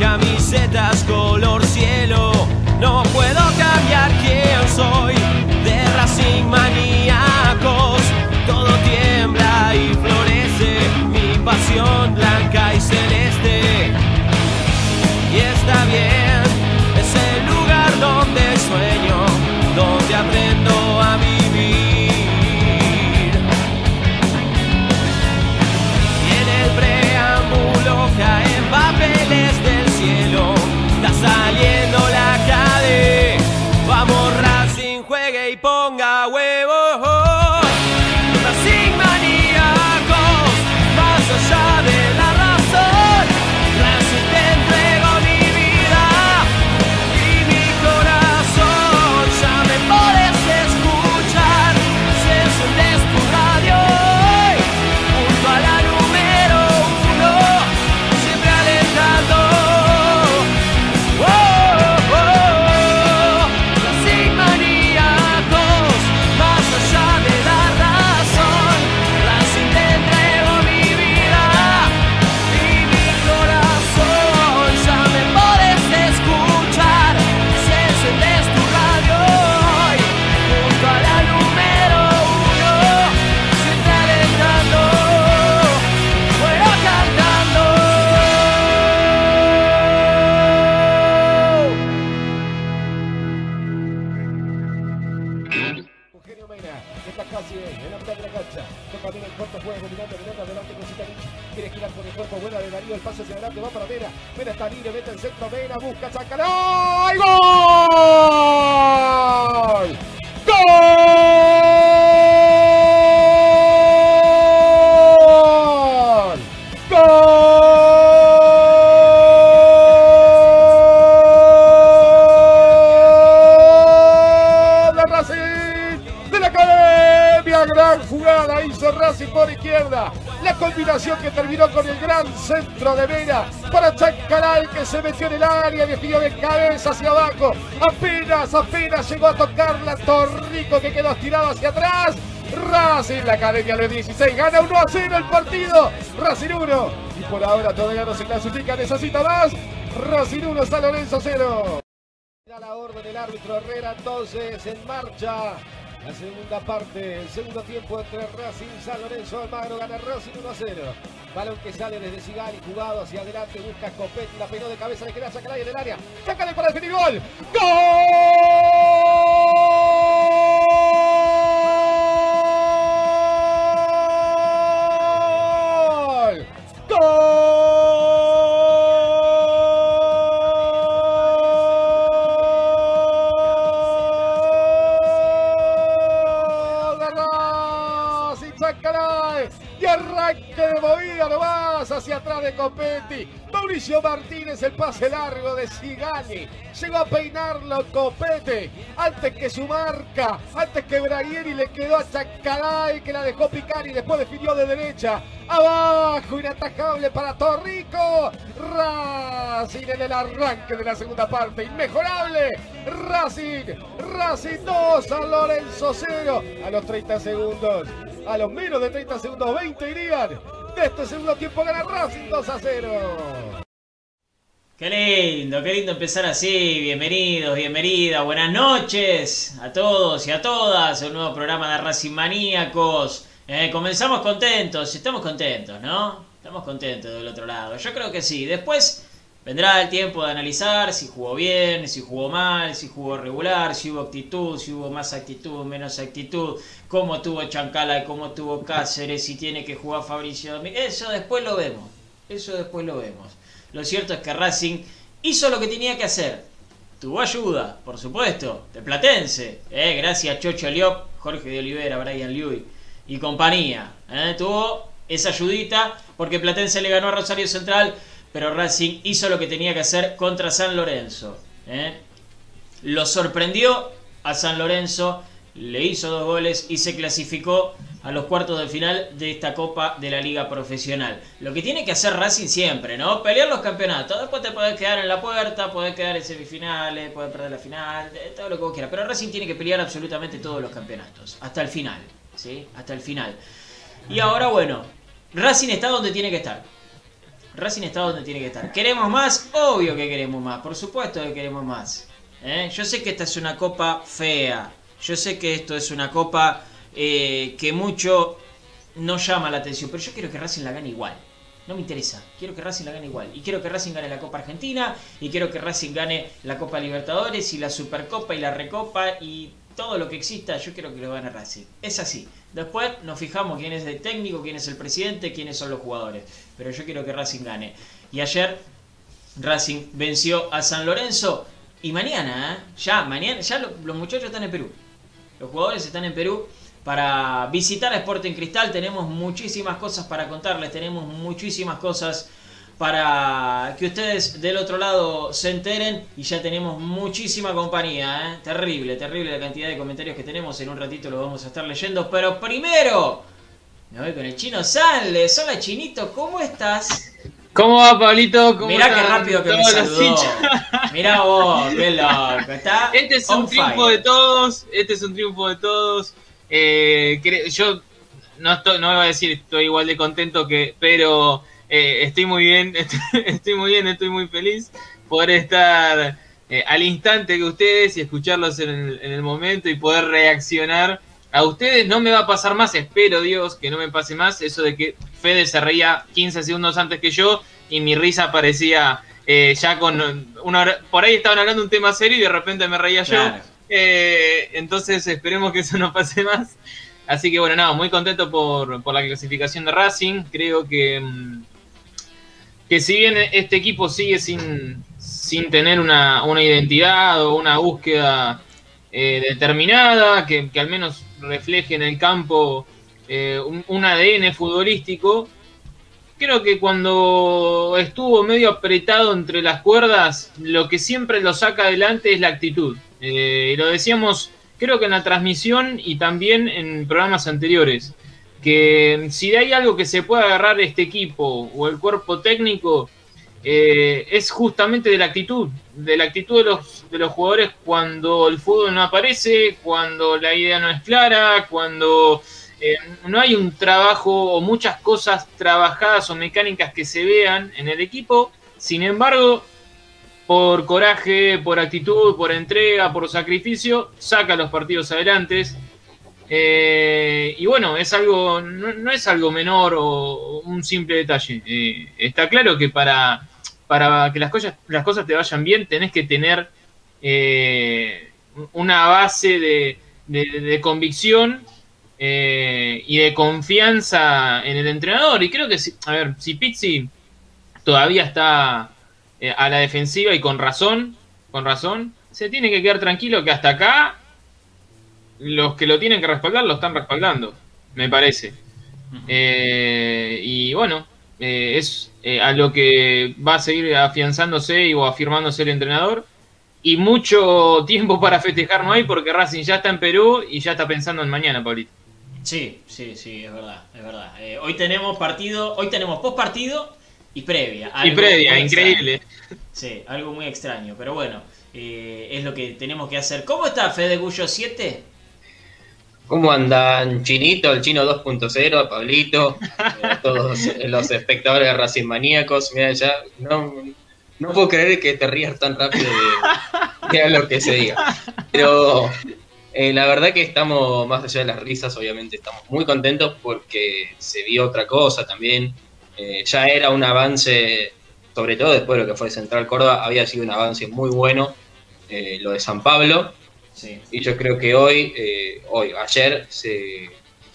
camisetas color cielo. Vamos Racing, juegue y ponga huevos. El pase hacia adelante, va para Mena. Mena está libre, mete el centro, Mena, busca, saca, ¡y ¡Gol! ¡Gol! ¡Gol! ¡De Racing! ¡De la Academia! Gran jugada hizo Racing por izquierda. Combinación que terminó con el gran centro de Mena para Chancalay que se metió en el área, definió de cabeza hacia abajo. Apenas, apenas llegó a tocarla Torrico que quedó estirado hacia atrás. Racing, la Academia de 16, gana 1 a 0 el partido. Racing 1. Y por ahora todavía no se clasifica, necesita más. Racing 1, San Lorenzo 0. Da la orden el árbitro Herrera entonces en marcha. La segunda parte, el segundo tiempo entre Racing San Lorenzo Almagro gana Racing 1 a 0. Balón que sale desde Sigali, jugado hacia adelante, busca Copetti, la peinó de cabeza, le queda Sacalay en el área. Sacalay para definir gol. ¡Gol! Mauricio Martínez, el pase largo de Sigali. Llegó a peinarlo Copete. Antes que su marca, antes que Braguieri le quedó a Chancalay que la dejó picar y después definió de derecha. Abajo, inatajable para Torrico. Racing en el arranque de la segunda parte. Inmejorable. Racing. Racing 2, San Lorenzo 0. A los 30 segundos. A los menos de 30 segundos, 20 irían. De este segundo tiempo gana Racing 2 a 0. Qué lindo, qué lindo empezar así. Bienvenidos, bienvenidas, buenas noches a todos y a todas. Un nuevo programa de Racing Maníacos. Eh, comenzamos contentos, estamos contentos, ¿no? Estamos contentos del otro lado. Yo creo que sí. Después vendrá el tiempo de analizar si jugó bien, si jugó mal, si jugó regular, si hubo actitud, si hubo más actitud, menos actitud, cómo tuvo Chancala, cómo tuvo Cáceres, si tiene que jugar Fabricio Domínguez. Eso después lo vemos. Eso después lo vemos. Lo cierto es que Racing hizo lo que tenía que hacer. Tuvo ayuda, por supuesto, de Platense. Eh, gracias Chocho Liop, Jorge de Olivera, Brian Lewis y compañía. Eh, tuvo esa ayudita porque Platense le ganó a Rosario Central, pero Racing hizo lo que tenía que hacer contra San Lorenzo. eh. Lo sorprendió a San Lorenzo, le hizo dos goles y se clasificó a los cuartos de final de esta Copa de la Liga Profesional. Lo que tiene que hacer Racing siempre, ¿no? Pelear los campeonatos. Después te podés quedar en la puerta, podés quedar en semifinales, podés perder la final, todo lo que vos quieras. Pero Racing tiene que pelear absolutamente todos los campeonatos, hasta el final, ¿sí? Hasta el final. Y ahora, bueno, Racing está donde tiene que estar. Racing está donde tiene que estar. ¿Queremos más? Obvio que queremos más, por supuesto que queremos más. ¿Eh? Yo sé que esta es una copa fea, yo sé que esto es una copa eh, que mucho no llama la atención, pero yo quiero que Racing la gane igual. No me interesa, quiero que Racing la gane igual. Y quiero que Racing gane la Copa Argentina, y quiero que Racing gane la Copa Libertadores, y la Supercopa, y la Recopa, y todo lo que exista, yo quiero que lo gane Racing. Es así. Después nos fijamos quién es el técnico, quién es el presidente, quiénes son los jugadores. Pero yo quiero que Racing gane. Y ayer Racing venció a San Lorenzo. Y mañana, ¿eh? ya, mañana, ya los muchachos están en Perú. Los jugadores están en Perú para visitar a Sporting Cristal. Tenemos muchísimas cosas para contarles, tenemos muchísimas cosas para que ustedes del otro lado se enteren y ya tenemos muchísima compañía, ¿eh? terrible, terrible la cantidad de comentarios que tenemos, en un ratito lo vamos a estar leyendo, pero primero me voy con el chino Sanles, hola chinito, ¿cómo estás? ¿Cómo va Pablito? ¿Cómo Mirá qué rápido que me saludó. Mirá vos, qué loco, está Este es un triunfo de todos, este es un triunfo de todos. Eh, yo no, estoy, no voy a decir estoy igual de contento que, pero eh, estoy muy bien, estoy, muy bien, estoy muy feliz por estar eh, al instante que ustedes y escucharlos en el, momento y poder reaccionar a ustedes. No me va a pasar más, espero Dios que no me pase más eso de que Fede se reía 15 segundos antes que yo y mi risa parecía eh, ya con una por ahí estaban hablando un tema serio y de repente me reía yo. Entonces esperemos que eso no pase más. Así que bueno, nada, muy contento por, por la clasificación de Racing. Creo que mm, que si bien este equipo sigue sin, sin tener una, identidad o una búsqueda eh, determinada, que, al menos refleje en el campo eh, un, ADN futbolístico, creo que cuando estuvo medio apretado entre las cuerdas, lo que siempre lo saca adelante es la actitud. Eh, lo decíamos, creo que en la transmisión y también en programas anteriores que si hay algo que se puede agarrar este equipo o el cuerpo técnico, eh, es justamente de la actitud, de la actitud de los, de los jugadores cuando el fútbol no aparece, cuando la idea no es clara, cuando eh, no hay un trabajo o muchas cosas trabajadas o mecánicas que se vean en el equipo. Sin embargo, por coraje, por actitud, por entrega, por sacrificio, saca los partidos adelante. Eh, y bueno, es algo, no, es algo menor o un simple detalle. Eh, está claro que para, para que las cosas, las cosas te vayan bien, tenés que tener eh, una base de, convicción y de confianza en el entrenador. Y creo que, si, a ver, si Pizzi todavía está a la defensiva y con razón, con razón, se tiene que quedar tranquilo que hasta acá los que lo tienen que respaldar lo están respaldando, me parece. Eh, y bueno, eh, es eh, a lo que va a seguir afianzándose o afirmándose el entrenador. Y mucho tiempo para festejar no hay porque Racing ya está en Perú y ya está pensando en mañana, Paulito. Sí, sí, sí, es verdad, es verdad. hoy tenemos partido, hoy tenemos post partido y previa. Y previa, increíble. Sí, algo muy extraño, pero bueno, es lo que tenemos que hacer. ¿Cómo está Fede Gullo 7? ¿Cómo andan Chinito, el Chino 2.0, Pablito, eh, todos los espectadores de Racing Maníacos? Mira, ya no, puedo creer que te rías tan rápido de, lo que se diga. Pero eh, la verdad que estamos, más allá de las risas, obviamente estamos muy contentos porque se vio otra cosa también. Eh, ya era un avance, sobre todo después de lo que fue Central Córdoba, había sido un avance muy bueno lo de San Pablo y yo creo que hoy, eh, hoy ayer, se,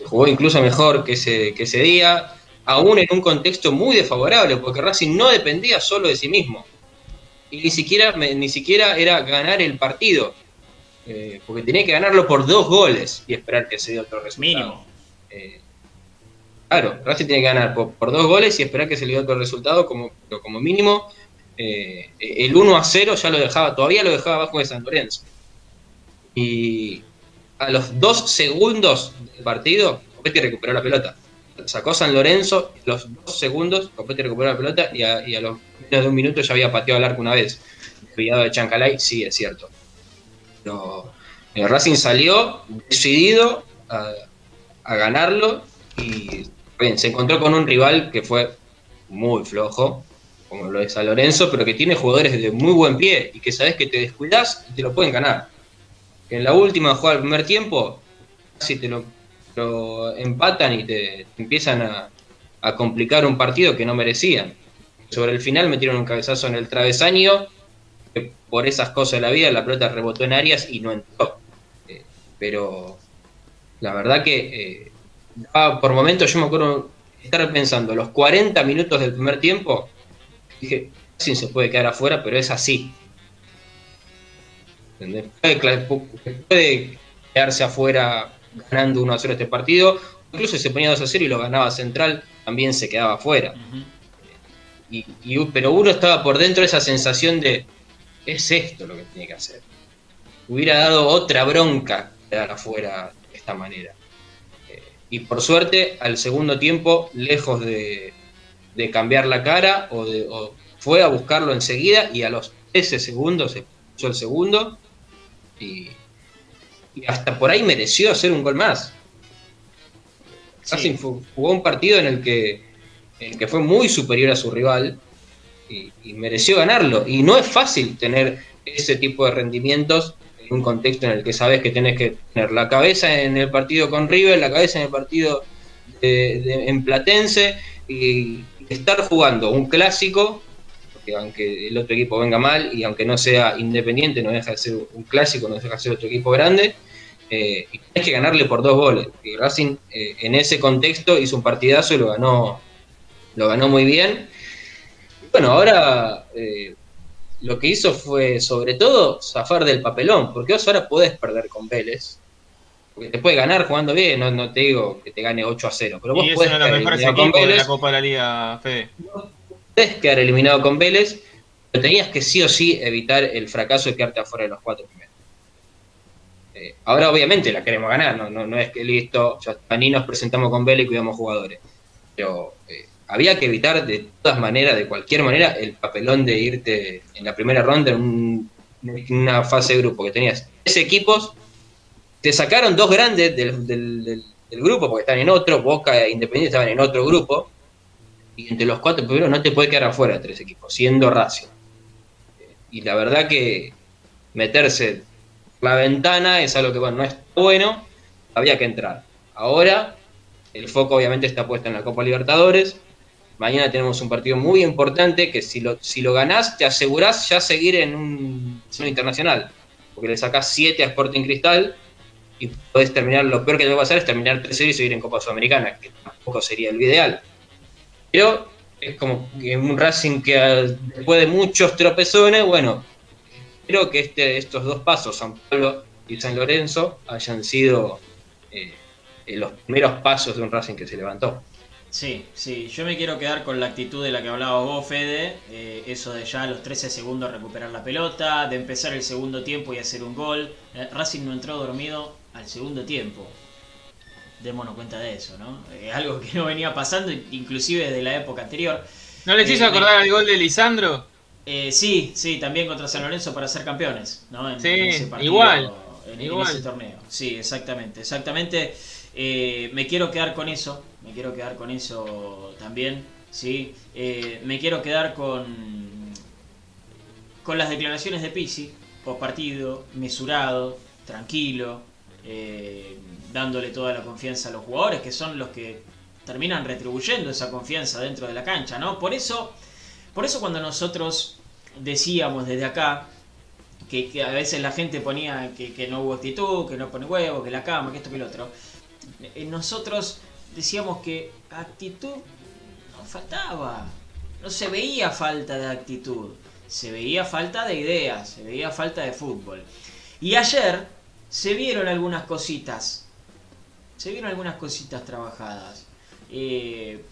jugó incluso mejor que ese, que ese día, aún en un contexto muy desfavorable, porque Racing no dependía solo de sí mismo. Y ni siquiera, ni siquiera era ganar el partido, eh, porque tenía que ganarlo por dos goles y esperar que se dé otro resultado. Mínimo. Eh, claro, Racing tiene que ganar por, dos goles y esperar que se le dé otro resultado, como, como mínimo. el 1 a 0 ya lo dejaba, todavía lo dejaba abajo de San Lorenzo. Y a los dos segundos del partido, Copetti recuperó la pelota. Sacó San Lorenzo, los dos segundos, Copetti recuperó la pelota y a, los menos de un minuto ya había pateado al arco una vez. Cuidado de Chancalay, sí, es cierto. Pero el Racing salió decidido a, ganarlo y se encontró con un rival que fue muy flojo, como lo es San Lorenzo, pero que tiene jugadores de muy buen pie y que sabes que te descuidas y te lo pueden ganar. En la última jugada del primer tiempo, casi te lo, empatan y te, empiezan a, complicar un partido que no merecían. Sobre el final metieron un cabezazo en el travesaño, que por esas cosas de la vida la pelota rebotó en áreas y no entró. Eh, pero la verdad que eh, por momentos yo me acuerdo estar pensando, los 40 minutos del primer tiempo, dije, sí se puede quedar afuera, pero es así. Puede, quedarse afuera ganando 1 a 0 este partido, incluso si se ponía 2 a 0 y lo ganaba Central, también se quedaba afuera. y, pero uno estaba por dentro de esa sensación de, es esto lo que tiene que hacer. Hubiera dado otra bronca quedar afuera de esta manera. Y por suerte, al segundo tiempo, lejos de, de cambiar la cara, o, de, fue a buscarlo enseguida y a los 13 segundos se puso el segundo y, hasta por ahí mereció hacer un gol más. Racing jugó un partido en el que, en que fue muy superior a su rival y, mereció ganarlo. Y no es fácil tener ese tipo de rendimientos en un contexto en el que sabes que tenés que tener la cabeza en el partido con River, la cabeza en el partido en Platense y estar jugando un clásico que aunque el otro equipo venga mal y aunque no sea independiente, no deja de ser un clásico, no deja de ser otro equipo grande, eh, y tienes que ganarle por dos goles. Y Racing eh, en ese contexto hizo un partidazo y lo ganó, lo ganó muy bien. bueno, ahora eh, lo que hizo fue sobre todo zafar del papelón, porque vos ahora podés perder con Vélez. Porque te puede ganar jugando bien, no, te digo que te gane 8 a 0, pero vos y podés de los mejores equipos de la Copa de la Liga, Fede podés quedar eliminado con Vélez, pero tenías que sí o sí evitar el fracaso de quedarte afuera de los cuatro primeros. Eh, ahora obviamente la queremos ganar, no, no, es que listo, ya ni nos presentamos con Vélez y cuidamos jugadores. Pero eh, había que evitar de todas maneras, de cualquier manera, el papelón de irte en la primera ronda en, una fase de grupo que tenías tres equipos, te sacaron dos grandes del, del grupo porque están en otro, Boca e Independiente estaban en otro grupo, y entre los cuatro primeros no te puede quedar afuera tres equipos, siendo Racing. Y la verdad que meterse la ventana es algo que bueno, no es bueno, había que entrar. Ahora el foco obviamente está puesto en la Copa Libertadores. Mañana tenemos un partido muy importante que si lo, si lo ganás te asegurás ya seguir en un, internacional. Porque le sacás 7 a Sporting Cristal y podés terminar, lo peor que te va a pasar es terminar 3 y seguir en Copa Sudamericana, que tampoco sería el ideal. Pero es como que un Racing que después de muchos tropezones, bueno, creo que este, estos dos pasos, San Pablo y San Lorenzo, hayan sido eh, los primeros pasos de un Racing que se levantó. Sí, sí, yo me quiero quedar con la actitud de la que hablaba vos, Fede, eh, eso de ya a los 13 segundos recuperar la pelota, de empezar el segundo tiempo y hacer un gol. Eh, Racing no entró dormido al segundo tiempo démonos cuenta de eso, ¿no? Es algo que no venía pasando, inclusive desde la época anterior. ¿No les hizo eh, acordar al gol de Lisandro? Eh, sí, sí, también contra San Lorenzo para ser campeones, ¿no? En, sí, ese partido, igual. En, ese torneo. Sí, exactamente, exactamente. Eh, me quiero quedar con eso, quiero quedar con eso también, ¿sí? me quiero quedar con, con las declaraciones de Pisi, post partido, mesurado, tranquilo, eh, dándole toda la confianza a los jugadores, que son los que terminan retribuyendo esa confianza dentro de la cancha, ¿no? Por eso, por eso cuando nosotros decíamos desde acá que, a veces la gente ponía que, no hubo actitud, que no pone huevo, que la cama, que esto, que el otro, eh, nosotros decíamos que actitud no faltaba, no se veía falta de actitud, se veía falta de ideas, se veía falta de fútbol. Y ayer se vieron algunas cositas se vieron algunas cositas trabajadas. Eh,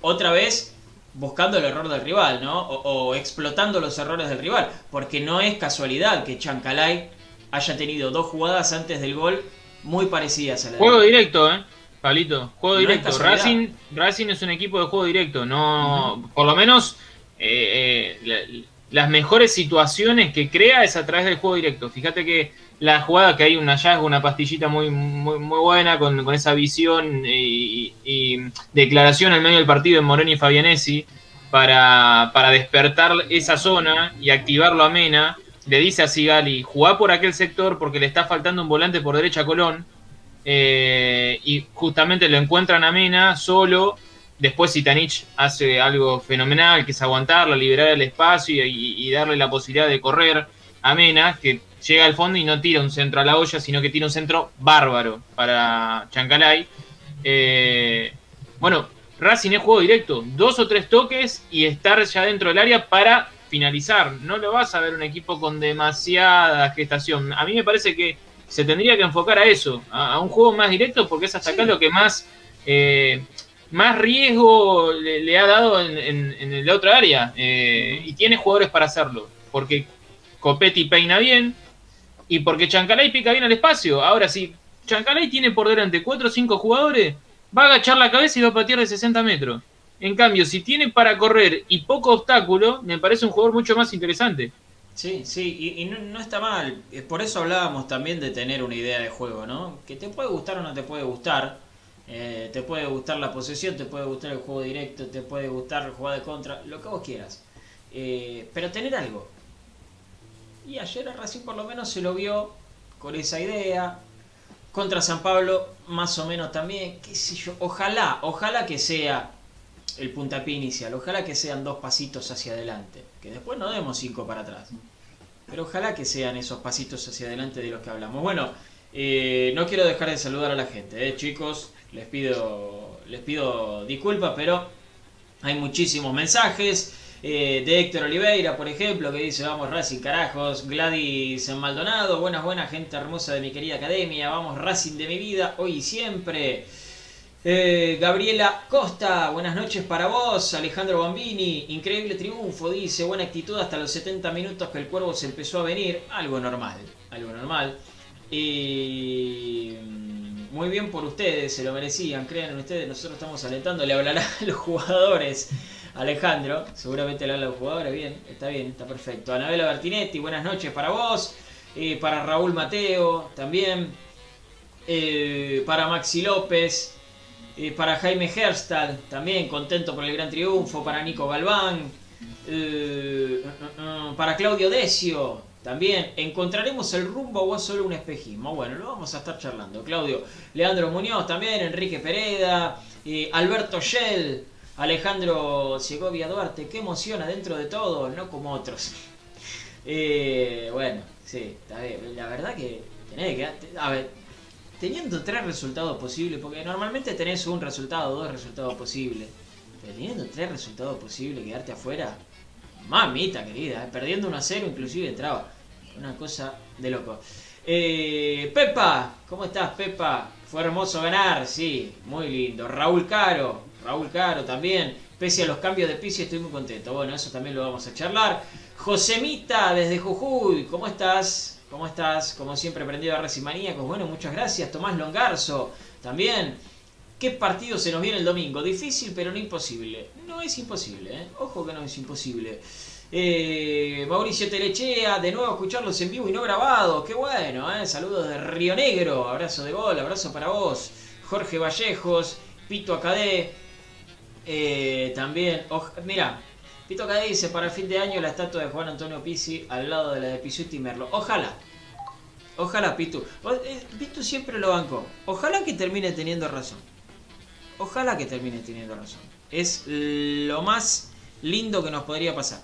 otra vez buscando el error del rival, ¿no? O, explotando los errores del rival. Porque no es casualidad que Chancalay haya tenido dos jugadas antes del gol muy parecidas a la Juego directo, ¿eh? Pablito, juego directo. Racing, Racing es un equipo de juego directo. No, Por lo menos eh, eh, las mejores situaciones que crea es a través del juego directo. Fíjate que la jugada que hay un hallazgo, una pastillita muy, muy, muy buena con, con, esa visión y, declaración en medio del partido en Moreno y Fabianesi. para, para despertar esa zona y activarlo a Mena. Le dice a Sigali, jugá por aquel sector porque le está faltando un volante por derecha a Colón. Eh, y justamente lo encuentran a Mena solo. Después Sitanich hace algo fenomenal, que es aguantarla, liberar el espacio y, darle la posibilidad de correr a Mena, que llega al fondo y no tira un centro a la olla, sino que tira un centro bárbaro para Chancalay. Eh, bueno, Racing es juego directo, dos o tres toques y estar ya dentro del área para finalizar. No lo vas a ver un equipo con demasiada gestación. A mí me parece que se tendría que enfocar a eso, a, un juego más directo, porque es hasta acá lo que más, eh, más riesgo le, ha dado en, el otro área. Eh, y tiene jugadores para hacerlo, porque Copetti peina bien y porque Chancalay pica bien al espacio. Ahora, si Chancalay tiene por delante 4 o 5 jugadores, va a agachar la cabeza y va a patear de 60 metros. En cambio, si tiene para correr y poco obstáculo, me parece un jugador mucho más interesante. Sí, sí, y, no, está mal. Por eso hablábamos también de tener una idea de juego, ¿no? Que te puede gustar o no te puede gustar. Eh, te puede gustar la posesión, te puede gustar el juego directo, te puede gustar jugar de contra, lo que vos quieras. Eh, pero tener algo. Y ayer Racing por lo menos se lo vio con esa idea. Contra San Pablo más o menos también, qué sé yo. Ojalá, ojalá que sea el puntapié inicial. Ojalá que sean dos pasitos hacia adelante. Que después no demos cinco para atrás. Pero ojalá que sean esos pasitos hacia adelante de los que hablamos. Bueno, eh, no quiero dejar de saludar a la gente, eh, chicos. Les pido, les pido disculpas, pero hay muchísimos mensajes. Eh, de Héctor Oliveira, por ejemplo, que dice, vamos Racing, carajos, Gladys Maldonado, buenas, buenas, gente hermosa de mi querida academia, vamos Racing de mi vida, hoy y siempre. Eh, Gabriela Costa, buenas noches para vos. Alejandro Bambini, increíble triunfo, dice, buena actitud hasta los 70 minutos que el cuervo se empezó a venir. Algo normal, algo normal. Y muy bien por ustedes, se lo merecían, crean en ustedes, nosotros estamos alentando, le hablará a los jugadores. Alejandro, seguramente le habla a los jugadores, bien, está bien, está perfecto. Anabela Bertinetti, buenas noches para vos, eh, para Raúl Mateo también, eh, para Maxi López, eh, para Jaime Herstal, también contento por el gran triunfo, para Nico Galván, para Claudio Decio, también, ¿encontraremos el rumbo o es solo un espejismo? Bueno, lo vamos a estar charlando. Claudio, Leandro Muñoz también, Enrique Pereda, Alberto Shell, Alejandro Segovia Duarte, qué emociona dentro de todo, no como otros. Eh, bueno, sí. La verdad que tenés que. A ver, teniendo tres resultados posibles, porque normalmente tenés un resultado, dos resultados posibles. Teniendo tres resultados posibles, quedarte afuera, mamita querida, eh, perdiendo 1 a 0 inclusive entraba. Una cosa de loco. Eh, Pepa, ¿cómo estás Pepa? Fue hermoso ganar, sí, muy lindo. Raúl Caro, Raúl Caro también. Pese a los cambios de piso estoy muy contento. Bueno, eso también lo vamos a charlar. Josemita desde Jujuy, ¿cómo estás? ¿Cómo estás? Como siempre, prendido a Racing Maníacos. Bueno, muchas gracias. Tomás Longarzo, también. ¿Qué partido se nos viene el domingo? Difícil, pero no imposible. No es imposible, ¿eh? Ojo que no es imposible. Eh, Mauricio Telechea, de nuevo escucharlos en vivo y no grabado. Qué bueno, ¿eh? Saludos de Río Negro. Abrazo de gol, abrazo para vos. Jorge Vallejos, Pito Acadé, eh, también, mira, Pito acá dice, para el fin de año la estatua de Juan Antonio Pizzi al lado de la de Pisuti y Merlo. Ojalá. Ojalá, Pitu. Eh, Pitu siempre lo bancó. Ojalá que termine teniendo razón. Ojalá que termine teniendo razón. Es lo más lindo que nos podría pasar.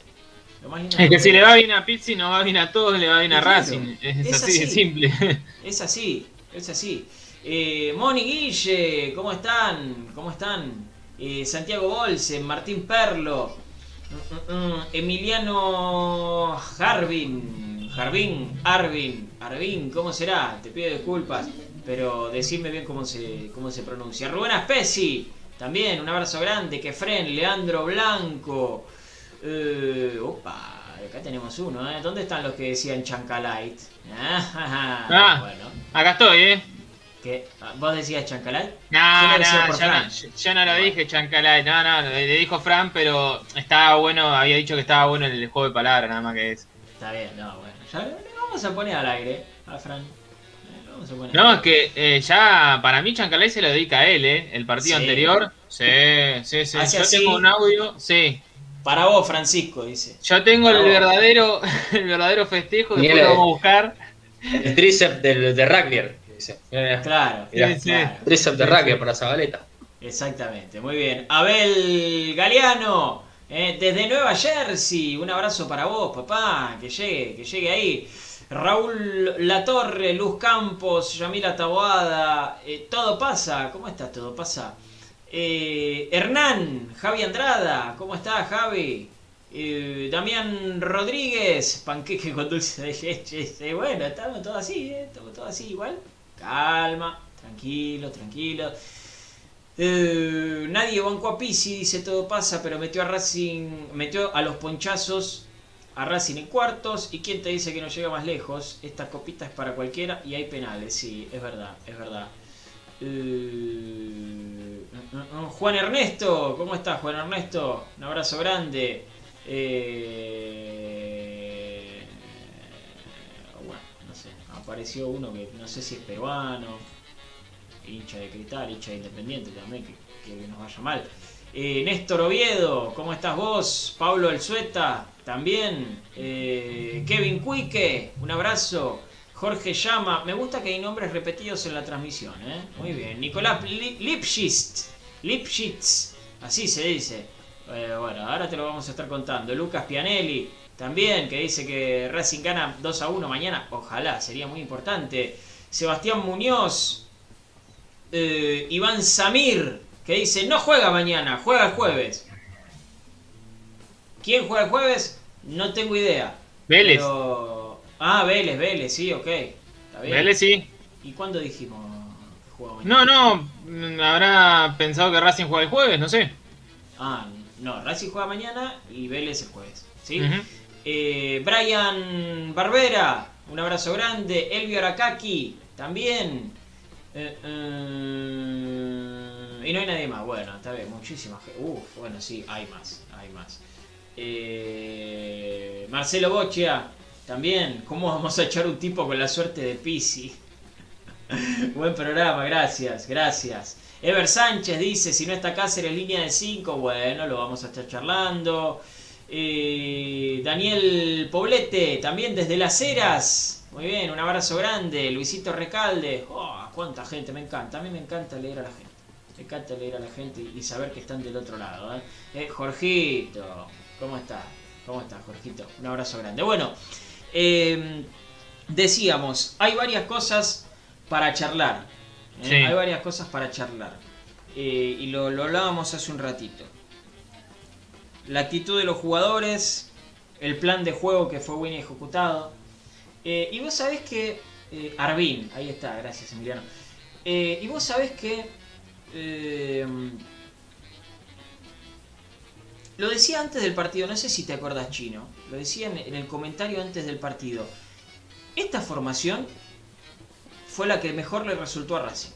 es que, si le va bien a Pizzi, no va bien a todos, le va bien a Racing. Es, así, de simple. Es así, es así. Eh, Moni Guille, ¿cómo están? ¿Cómo están? Eh, Santiago Bolse, Martín Perlo, mm, mm, mm, Emiliano Jarvin, Jarvin, Arvin, Arvin, ¿cómo será? Te pido disculpas, pero decime bien cómo se, cómo se pronuncia. Rubén Aspesi, también un abrazo grande, Kefren, Leandro Blanco, eh, opa, acá tenemos uno, ¿eh? ¿Dónde están los que decían Chancalite? Ah, bueno. acá estoy, ¿eh? Ah, ¿Vos decías Chancalay? No, no, yo, no, lo dije Chancalay, no, no, le dijo Fran, pero estaba bueno, había dicho que estaba bueno el juego de palabras, nada más que eso. Está bien, no, bueno, ya le vamos a poner al aire a Fran. No, es que eh, ya para mí Chancalay se lo dedica a él, ¿eh? El partido anterior. Sí, sí, sí. Yo tengo un audio, sí. Para vos, Francisco, dice. Yo tengo el vos. verdadero, el verdadero festejo, vamos a buscar. El tríceps del, de rugby. Dice. Mira. Claro. Mirá. Sí, claro. Para Zabaleta. Exactamente, muy bien. Abel Galeano, eh, desde Nueva Jersey, un abrazo para vos, papá, que llegue, que llegue ahí. Raúl Latorre, Luz Campos, Yamila Taboada, eh, todo pasa, ¿cómo está todo pasa? Eh, Hernán, Javi Andrada, ¿cómo está Javi? Eh, Damián Rodríguez, panqueque con dulce de leche. Bueno, estamos todos así, ¿eh? Estamos todos así igual. Calma, tranquilo, tranquilo. Eh, nadie bancó a Pisi, dice todo pasa, pero metió a Racing, metió a los ponchazos a Racing en cuartos. ¿Y quién te dice que no llega más lejos? Esta copita es para cualquiera y hay penales, sí, es verdad, es verdad. Eh, Juan Ernesto, ¿cómo estás Juan Ernesto? Un abrazo grande. Eh, apareció uno que no sé si es peruano, hincha de Cristal, hincha de Independiente también, que, que nos vaya mal. Eh, Néstor Oviedo, ¿cómo estás vos? Pablo El Sueta, también. Eh, Kevin Cuique, un abrazo. Jorge Llama, me gusta que hay nombres repetidos en la transmisión, ¿eh? Muy bien. Nicolás Li- Lipschitz, Lipschitz, así se dice. Eh, bueno, ahora te lo vamos a estar contando. Lucas Pianelli, también, que dice que Racing gana 2 a 1 mañana. Ojalá, sería muy importante. Sebastián Muñoz, eh, Iván Samir, que dice, no juega mañana, juega el jueves. ¿Quién juega el jueves? No tengo idea. Vélez. Pero- Ah, Vélez, Vélez, sí, ok. Está bien. Vélez sí. ¿Y cuándo dijimos que jugaba mañana? No, no, mm, habrá pensado que Racing juega el jueves, no sé. Ah, no, Racing juega mañana y Vélez el jueves. ¿sí? Ujú. Eh, Brian Barbera, un abrazo grande. Elvio Arakaki, también. Eh, eh, y no hay nadie más. Bueno, está bien, muchísima gente. Uf, bueno, sí, hay más, hay más. Marcelo Boccia, también. ¿Cómo vamos a echar un tipo con la suerte de Pisi? Buen programa, gracias, gracias. Ever Sánchez dice, si no está Cáceres línea de 5, bueno, lo vamos a estar charlando. Eh, Daniel Poblete, también desde Las Heras. Muy bien, un abrazo grande. Luisito Recalde. Oh, cuánta gente, me encanta. A mí me encanta leer a la gente. Me encanta leer a la gente y saber que están del otro lado. ¿eh? Eh, Jorgito, ¿cómo estás? ¿Cómo estás, Jorgito? Un abrazo grande. Bueno, eh, decíamos, hay varias cosas para charlar. ¿eh? Sí. Hay varias cosas para charlar. Y lo, lo hablábamos hace un ratito. La actitud de los jugadores, el plan de juego que fue bien ejecutado. Eh, y vos sabés que... eh, Arvin, ahí está, gracias Emiliano. Eh, y vos sabés que... eh, lo decía antes del partido, no sé si te acordás chino. Lo decía en, en el comentario antes del partido. Esta formación fue la que mejor le resultó a Racing.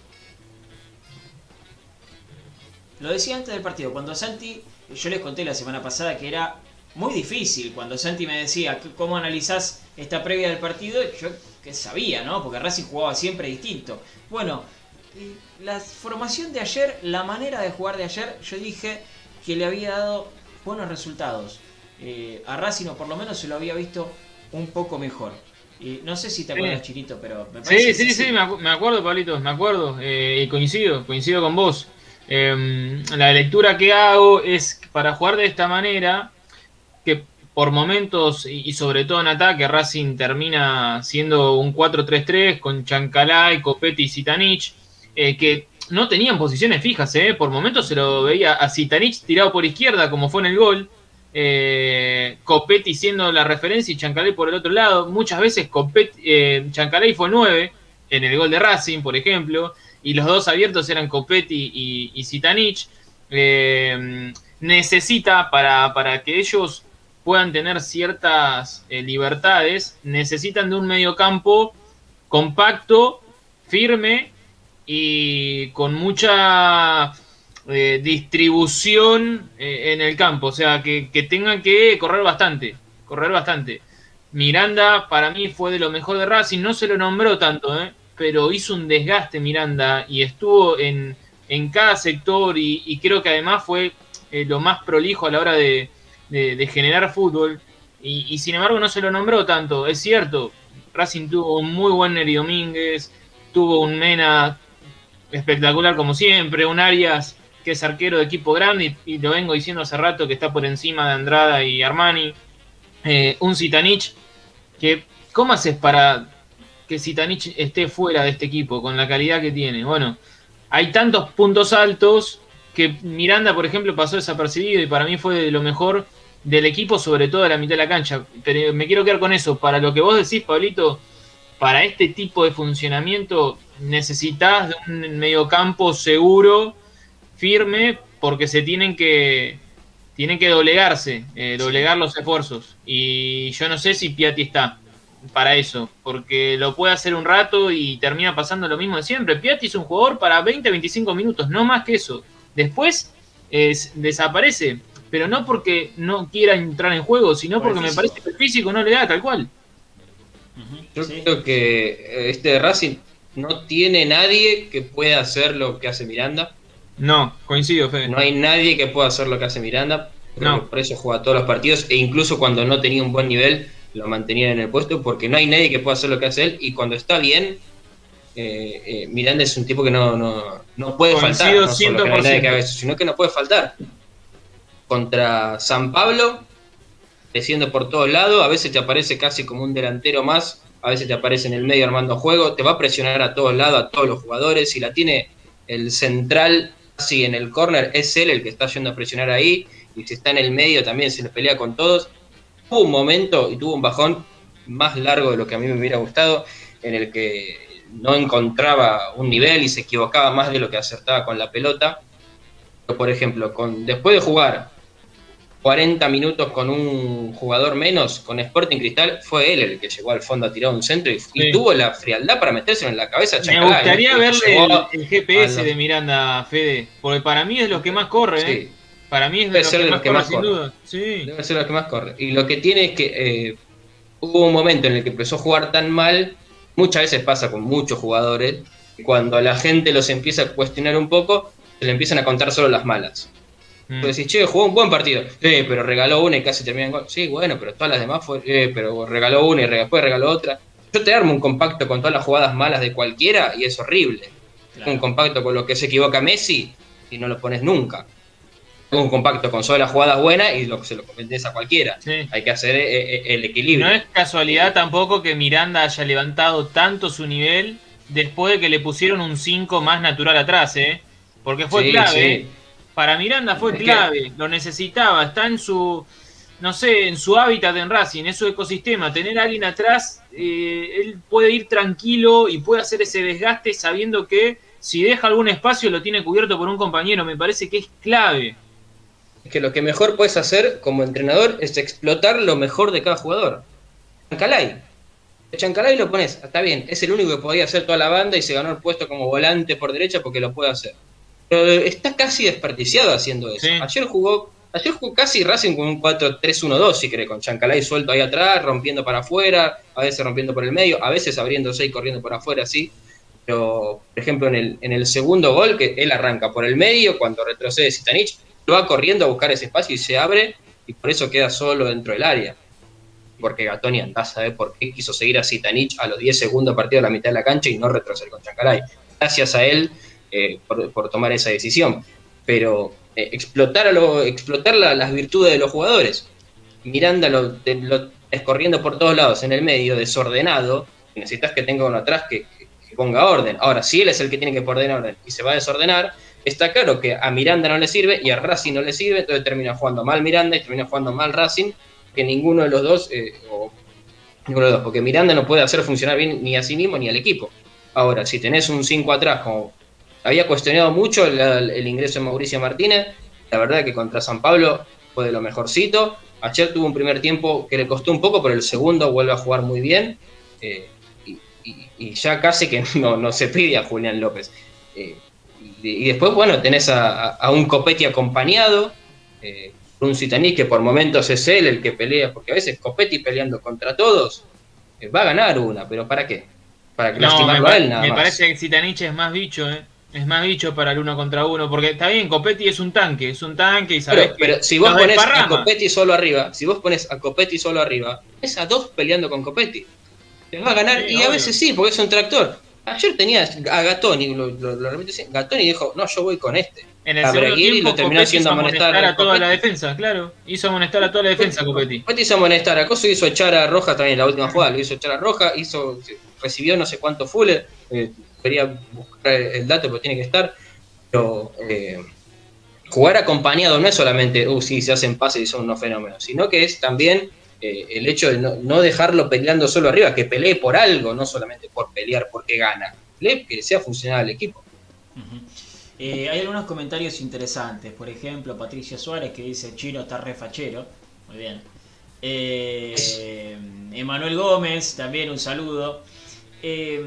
Lo decía antes del partido, cuando Santi, yo les conté la semana pasada que era muy difícil, cuando Santi me decía "¿Qué- cómo analizás esta previa del partido, yo que sabía, ¿no? Porque Racing jugaba siempre distinto. Bueno, la formación de ayer, la manera de jugar de ayer, yo dije que le había dado buenos resultados. Eh, a Racing, o por lo menos se lo había visto un poco mejor. Y no sé si te Sí. acuerdas, Chinito, pero me parece Sí, que sí, sí, me, acu- me acuerdo, Pablito, me acuerdo. eh, y coincido, coincido con vos. Em, la lectura que hago es para jugar de esta manera, que por momentos, y, sobre todo en ataque, Racing termina siendo un 4-3-3 con Chancalay, Copetti y Zitanich, eh, que no tenían posiciones fijas, eh, por momentos se lo veía a Zitanich tirado por izquierda, como fue en el gol. Eh, Copetti siendo la referencia y Chancalay por el otro lado. Muchas veces Copetti, eh, Chancalay fue 9 en el gol de Racing, por ejemplo, y los dos abiertos eran Copetti y, y Zitanich. Eh, necesita para, para que ellos puedan tener ciertas eh, libertades, necesitan de un mediocampo compacto, firme y con mucha eh, distribución eh, en el campo, o sea, que, que tengan que correr bastante, correr bastante. Miranda para mí fue de lo mejor de Racing, no se lo nombró tanto, ¿eh? Pero hizo un desgaste Miranda y estuvo en, en cada sector y, creo que además fue eh, lo más prolijo a la hora de, de, generar fútbol. Y, sin embargo no se lo nombró tanto. Es cierto, Racing tuvo un muy buen Neri Domínguez, tuvo un Mena espectacular como siempre, un Arias que es arquero de equipo grande y, lo vengo diciendo hace rato que está por encima de Andrada y Armani. Eh, un Zitanich que, ¿cómo haces para que Zitanich esté fuera de este equipo con la calidad que tiene? Bueno, hay tantos puntos altos que Miranda, por ejemplo, pasó desapercibido y para mí fue de lo mejor del equipo, sobre todo a la mitad de la cancha. Pero me quiero quedar con eso. Para lo que vos decís, Pablito, para este tipo de funcionamiento necesitas de un mediocampo seguro, firme, porque se tienen que tienen que doblegarse, eh, doblegar los esfuerzos. Y yo no sé si Piatti está para eso, porque lo puede hacer un rato y termina pasando lo mismo de siempre. Piatti es un jugador para 20-25 minutos, no más que eso. Después desaparece, pero no porque no quiera entrar en juego, sino porque me parece que el físico no le da tal cual. Yo creo que eh, este Racing no tiene nadie que pueda hacer lo que hace Miranda. No, coincido, Fede. No hay nadie que pueda hacer lo que hace Miranda. No. Por eso juega todos los partidos e incluso cuando no tenía un buen nivel lo mantenía en el puesto porque no hay nadie que pueda hacer lo que hace él y cuando está bien eh, eh, Miranda es un tipo que no, no, puede faltar, no solo que no hay nadie que haga eso, sino que no puede faltar. Contra San Pablo, desciende por todos lados, a veces te aparece casi como un delantero más, a veces te aparece en el medio armando juego, te va a presionar a todos lados, a todos los jugadores, si la tiene el central así en el corner, es él el que está yendo a presionar ahí, y si está en el medio también se le pelea con todos. Tuvo un momento y tuvo un bajón más largo de lo que a mí me hubiera gustado, en el que no encontraba un nivel y se equivocaba más de lo que acertaba con la pelota. Por ejemplo, con, después de jugar 40 minutos con un jugador menos, con Sporting Cristal, fue él el que llegó al fondo a tirar un centro y, tuvo la frialdad para metérselo en la cabeza. Me gustaría verle el, GPS de Miranda, Fede, porque para mí es lo que más corre. ¿eh? Para mí es de, lo que, más corre, sin duda. Debe ser lo que más corre. Y lo que tiene es que eh, hubo un momento en el que empezó a jugar tan mal muchas veces pasa con muchos jugadores, cuando la gente los empieza a cuestionar un poco, se le empiezan a contar solo las malas. Mm. Entonces decís, che, jugó un buen partido, eh, pero regaló una y casi termina en gol. Sí, bueno, pero todas las demás fue, eh, pero regaló una y después regaló otra. Yo te armo un compacto con todas las jugadas malas de cualquiera y es horrible. Un compacto con lo que se equivoca Messi y no lo pones nunca un compacto con solo las jugadas buenas y lo, se lo comentés a cualquiera. Hay que hacer eh, eh, el equilibrio. No es casualidad tampoco que Miranda haya levantado tanto su nivel después de que le pusieron un 5 más natural atrás, ¿eh? Porque fue clave. Para Miranda fue clave, lo necesitaba, está en su, no sé, en su hábitat en Racing, en su ecosistema. Tener a alguien atrás, eh, él puede ir tranquilo y puede hacer ese desgaste sabiendo que si deja algún espacio lo tiene cubierto por un compañero. Me parece que es clave que lo que mejor puedes hacer como entrenador es explotar lo mejor de cada jugador. Chancalay. Chancalay lo pones, está bien, es el único que podía hacer toda la banda y se ganó el puesto como volante por derecha porque lo puede hacer. Pero está casi desperdiciado haciendo eso. Ayer jugó Ayer jugó casi Racing con un 4-3-1-2, si cree, con Chancalay suelto ahí atrás, rompiendo para afuera, a veces rompiendo por el medio, a veces abriéndose y corriendo por afuera, sí. Pero, por ejemplo, en el, en el segundo gol, que él arranca por el medio, cuando retrocede Sitanich, va corriendo a buscar ese espacio y se abre y por eso queda solo dentro del área. Porque Gatoni anda a por qué quiso seguir a Sitanich a los 10 segundos partido a la mitad de la cancha y no retroceder con Chancalay. Gracias a él eh, por, tomar esa decisión. Pero eh, explotar, a lo, explotar las virtudes de los jugadores. Miranda lo, lo corriendo por todos lados en el medio, desordenado. necesitas que tenga uno atrás que, que, ponga orden. Ahora, si él es el que tiene que poner orden y se va a desordenar, está claro que a Miranda no le sirve y a Racing no le sirve, entonces termina jugando mal Miranda y termina jugando mal Racing, que ninguno de los dos, eh, o, ninguno de los dos, porque Miranda no puede hacer funcionar bien ni a sí mismo ni al equipo. Ahora, si tenés un 5 atrás, como había cuestionado mucho el, ingreso de Mauricio Martínez, la verdad que contra San Pablo fue de lo mejorcito. Ayer tuvo un primer tiempo que le costó un poco, pero el segundo vuelve a jugar muy bien. Eh, y, ya casi que no, no se pide a Julián López. Eh, y después, bueno, tenés a, un Copetti acompañado, eh, un Citaní que por momentos es él el que pelea, porque a veces Copetti peleando contra todos eh, va a ganar una, pero ¿para qué? Para que no, me, a él nada Me parece que Citanich es más bicho, ¿eh? Es más bicho para el uno contra uno, porque está bien, Copetti es un tanque, es un tanque y sabes Pero, pero si vos pones a. Copetti solo arriba, si vos pones a Copetti solo arriba, es a dos peleando con Copetti. Te va a ganar, Sí, y a veces sí, porque es un tractor. Ayer tenías a Gatoni, lo, lo, lo repito Gatoni dijo, no, yo voy con este. En el a segundo tiempo lo terminó Copetti haciendo hizo amonestar a a toda Copetti. la defensa, claro. Hizo amonestar a toda la defensa Copetti. Copetti hizo amonestar a Coso, hizo echar a Roja también en la última jugada, lo hizo echar a Roja, hizo, recibió no sé cuánto Fuller, eh, quería buscar el dato, pero tiene que estar. Pero eh, jugar acompañado no es solamente, uh, sí, se hacen pases y son unos fenómenos, sino que es también eh, el hecho de no, no dejarlo peleando solo arriba, que pelee por algo, no solamente por pelear porque gana, Pelee que sea funcional el equipo. Eh, hay algunos comentarios interesantes. Por ejemplo, Patricia Suárez que dice Chino está refachero. Muy bien. Eh, Emanuel Gómez, también un saludo. Eh,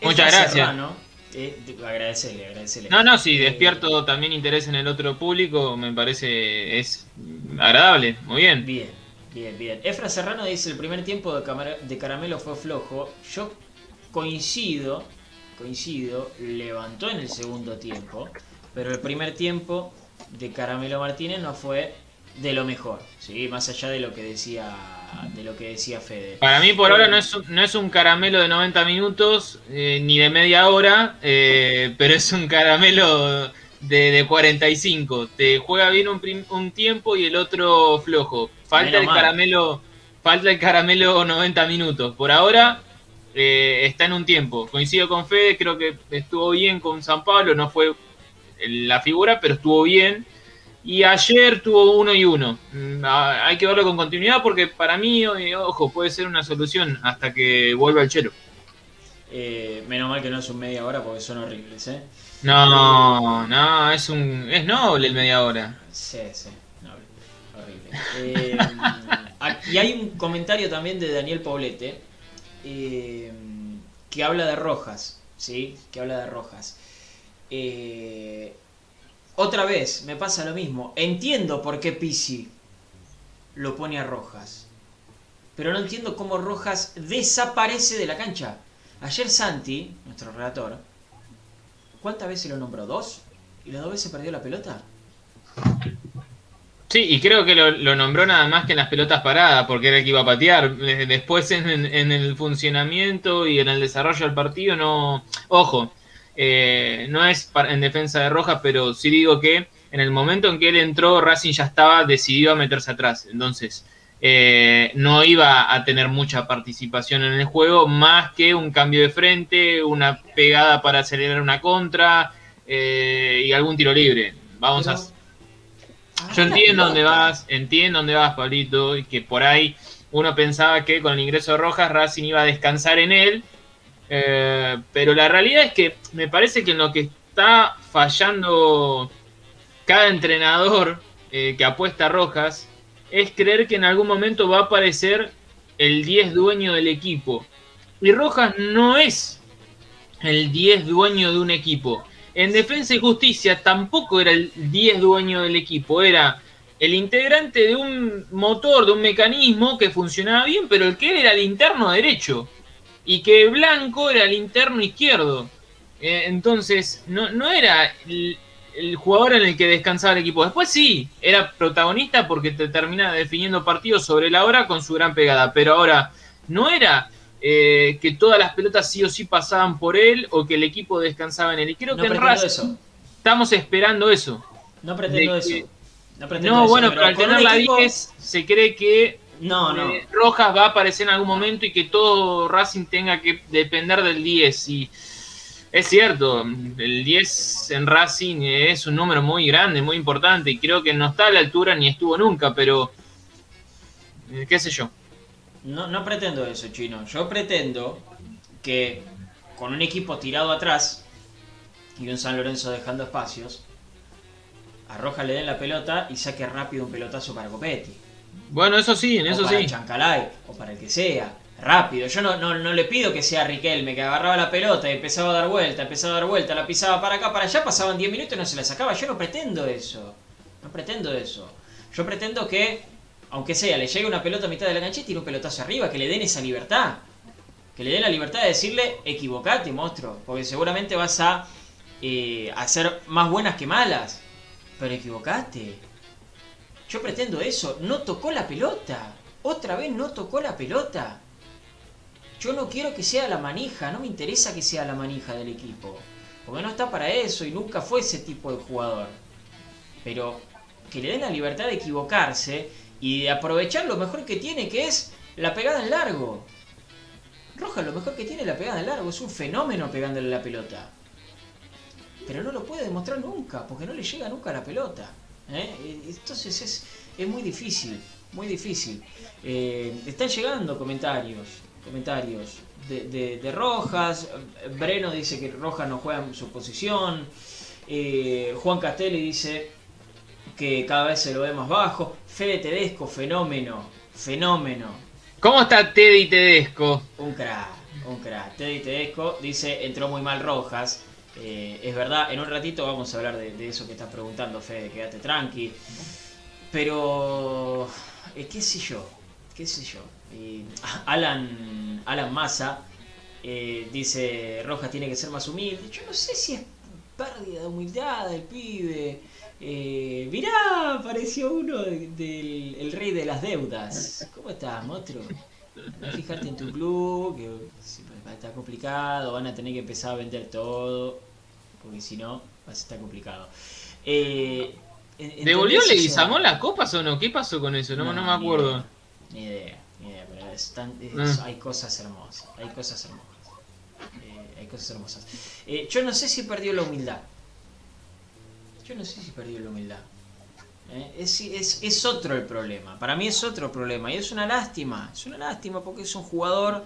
Muchas gracias. Serrano, eh, agradecerle, agradecerle. No, no, si Eh, despierto también interés en el otro público, me parece es agradable, muy bien. Bien, bien, bien. Efra Serrano dice el primer tiempo de, Caramelo fue flojo. Yo coincido, coincido, levantó en el segundo tiempo, pero el primer tiempo de Caramelo Martínez no fue de lo mejor, ¿sí? más allá de lo que decía de lo que decía Fede. Para mí por ahora no es, un- no es un caramelo de 90 minutos eh, ni de media hora, eh, pero es un caramelo de, de 45. Te juega bien un, un tiempo y el otro flojo. Falta Menos el mal. caramelo, falta el caramelo 90 minutos. Por ahora eh, está en un tiempo. Coincido con Fede, creo que estuvo bien con San Pablo, no fue la figura, pero estuvo bien. Y ayer tuvo uno y uno. Mm, Hay que verlo con continuidad porque para mí, eh, ojo, puede ser una solución hasta que vuelva el chelo. Eh, menos mal que no es un media hora porque son horribles, ¿eh? No, no, es un es noble el media hora. Sí, sí, horrible. Eh, ah, y hay un comentario también de Daniel Paulete eh, que habla de Rojas, ¿sí? Que habla de Rojas. Eh, otra vez, me pasa lo mismo. Entiendo por qué Pisi lo pone a Rojas. Pero no entiendo cómo Rojas desaparece de la cancha. Ayer Santi, nuestro relator, ¿cuántas veces lo nombró? ¿Dos? ¿Y las dos veces perdió la pelota? Sí, y creo que lo, nombró nada más que en las pelotas paradas, porque era el que iba a patear. Después en, en- el funcionamiento y en el desarrollo del partido, no. Ojo, eh, no es en defensa de Rojas, pero sí digo que en el momento en que él entró, Racing ya estaba decidido a meterse atrás. Entonces, eh, no iba a tener mucha participación en el juego, más que un cambio de frente, una pegada para acelerar una contra eh, y algún tiro libre. Vamos a. Yo entiendo dónde vas, entiendo dónde vas, Pablito, y que por ahí uno pensaba que con el ingreso de Rojas Racing iba a descansar en él, eh, pero la realidad es que me parece que en lo que está fallando cada entrenador eh, que apuesta a Rojas es creer que en algún momento va a aparecer el 10 dueño del equipo. Y Rojas no es el 10 dueño de un equipo. En Defensa y Justicia tampoco era el 10 dueño del equipo, era el integrante de un motor, de un mecanismo que funcionaba bien, pero el que era el interno derecho y que Blanco era el interno izquierdo. Eh, entonces, no, no era el, jugador en el que descansaba el equipo. Después sí, era protagonista porque te definiendo partidos sobre la hora con su gran pegada, pero ahora no era eh, que todas las pelotas sí o sí pasaban por él o que el equipo descansaba en él. Y creo No que en Racing eso. estamos esperando eso. No pretendo eso. No, pretendo No, eso, bueno, pero al tener la equipo- 10 se cree que No, no. eh, Rojas va a aparecer en algún momento y que todo Racing tenga que depender del 10. Y es cierto, el 10 en Racing es un número muy grande, muy importante y creo que no está a la altura ni estuvo nunca, pero eh, qué sé yo. No, no pretendo eso, chino. Yo pretendo que con un equipo tirado atrás y un San Lorenzo dejando espacios, a Roja le den la pelota y saque rápido un pelotazo para Copetti. Bueno, eso sí, en o eso para sí. Chancalay, o para el que sea. Rápido. Yo no, no, no le pido que sea Riquelme, que agarraba la pelota y empezaba a dar vuelta, empezaba a dar vuelta, la pisaba para acá, para allá, pasaban 10 minutos y no se la sacaba. Yo no pretendo eso. No pretendo eso. Yo pretendo que, aunque sea, le llegue una pelota a mitad de la cancha y tire un pelotazo arriba, que le den esa libertad. Que le den la libertad de decirle, equivocate, monstruo. Porque seguramente vas a eh, hacer más buenas que malas. Pero equivocaste. Yo pretendo eso. No tocó la pelota. Otra vez no tocó la pelota. Yo no quiero que sea la manija. No me interesa que sea la manija del equipo. Porque no está para eso y nunca fue ese tipo de jugador. Pero que le den la libertad de equivocarse y de aprovechar lo mejor que tiene, que es la pegada en largo. Roja lo mejor que tiene es la pegada en largo. Es un fenómeno pegándole la pelota. Pero no lo puede demostrar nunca, porque no le llega nunca la pelota. ¿eh? Entonces es, es muy difícil, muy difícil. Eh, están llegando comentarios, comentarios de, de, Rojas. Breno dice que Rojas no juega en su posición. Eh, Juan Castelli dice que cada vez se lo ve más bajo. Fede Tedesco, fenómeno, fenómeno. ¿Cómo está Teddy Tedesco? Un crack, un crack. Teddy Tedesco dice entró muy mal Rojas. Eh, es verdad, en un ratito vamos a hablar de, eso que estás preguntando, Fede, quédate tranqui. Pero, eh, qué sé yo, qué sé yo. Alan, Alan Massa eh, dice, Rojas tiene que ser más humilde. Yo no sé si es pérdida de humildad del pibe. Mirá, apareció uno del el rey de las deudas. ¿Cómo estás, monstruo? fijarte en tu club, que está complicado, van a tener que empezar a vender todo, porque si no, va a estar complicado. Eh, ¿Devolvió Leguizamón las copas o no? ¿Qué pasó con eso? No, no, me acuerdo. Ni idea, ni idea, pero ah. hay cosas hermosas, hay cosas hermosas. Eh, hay cosas hermosas. Eh, yo no sé si perdió la humildad. Yo no sé si perdió la humildad. Eh, es, es, es, otro el problema. Para mí es otro problema. Y es una lástima. Es una lástima porque es un jugador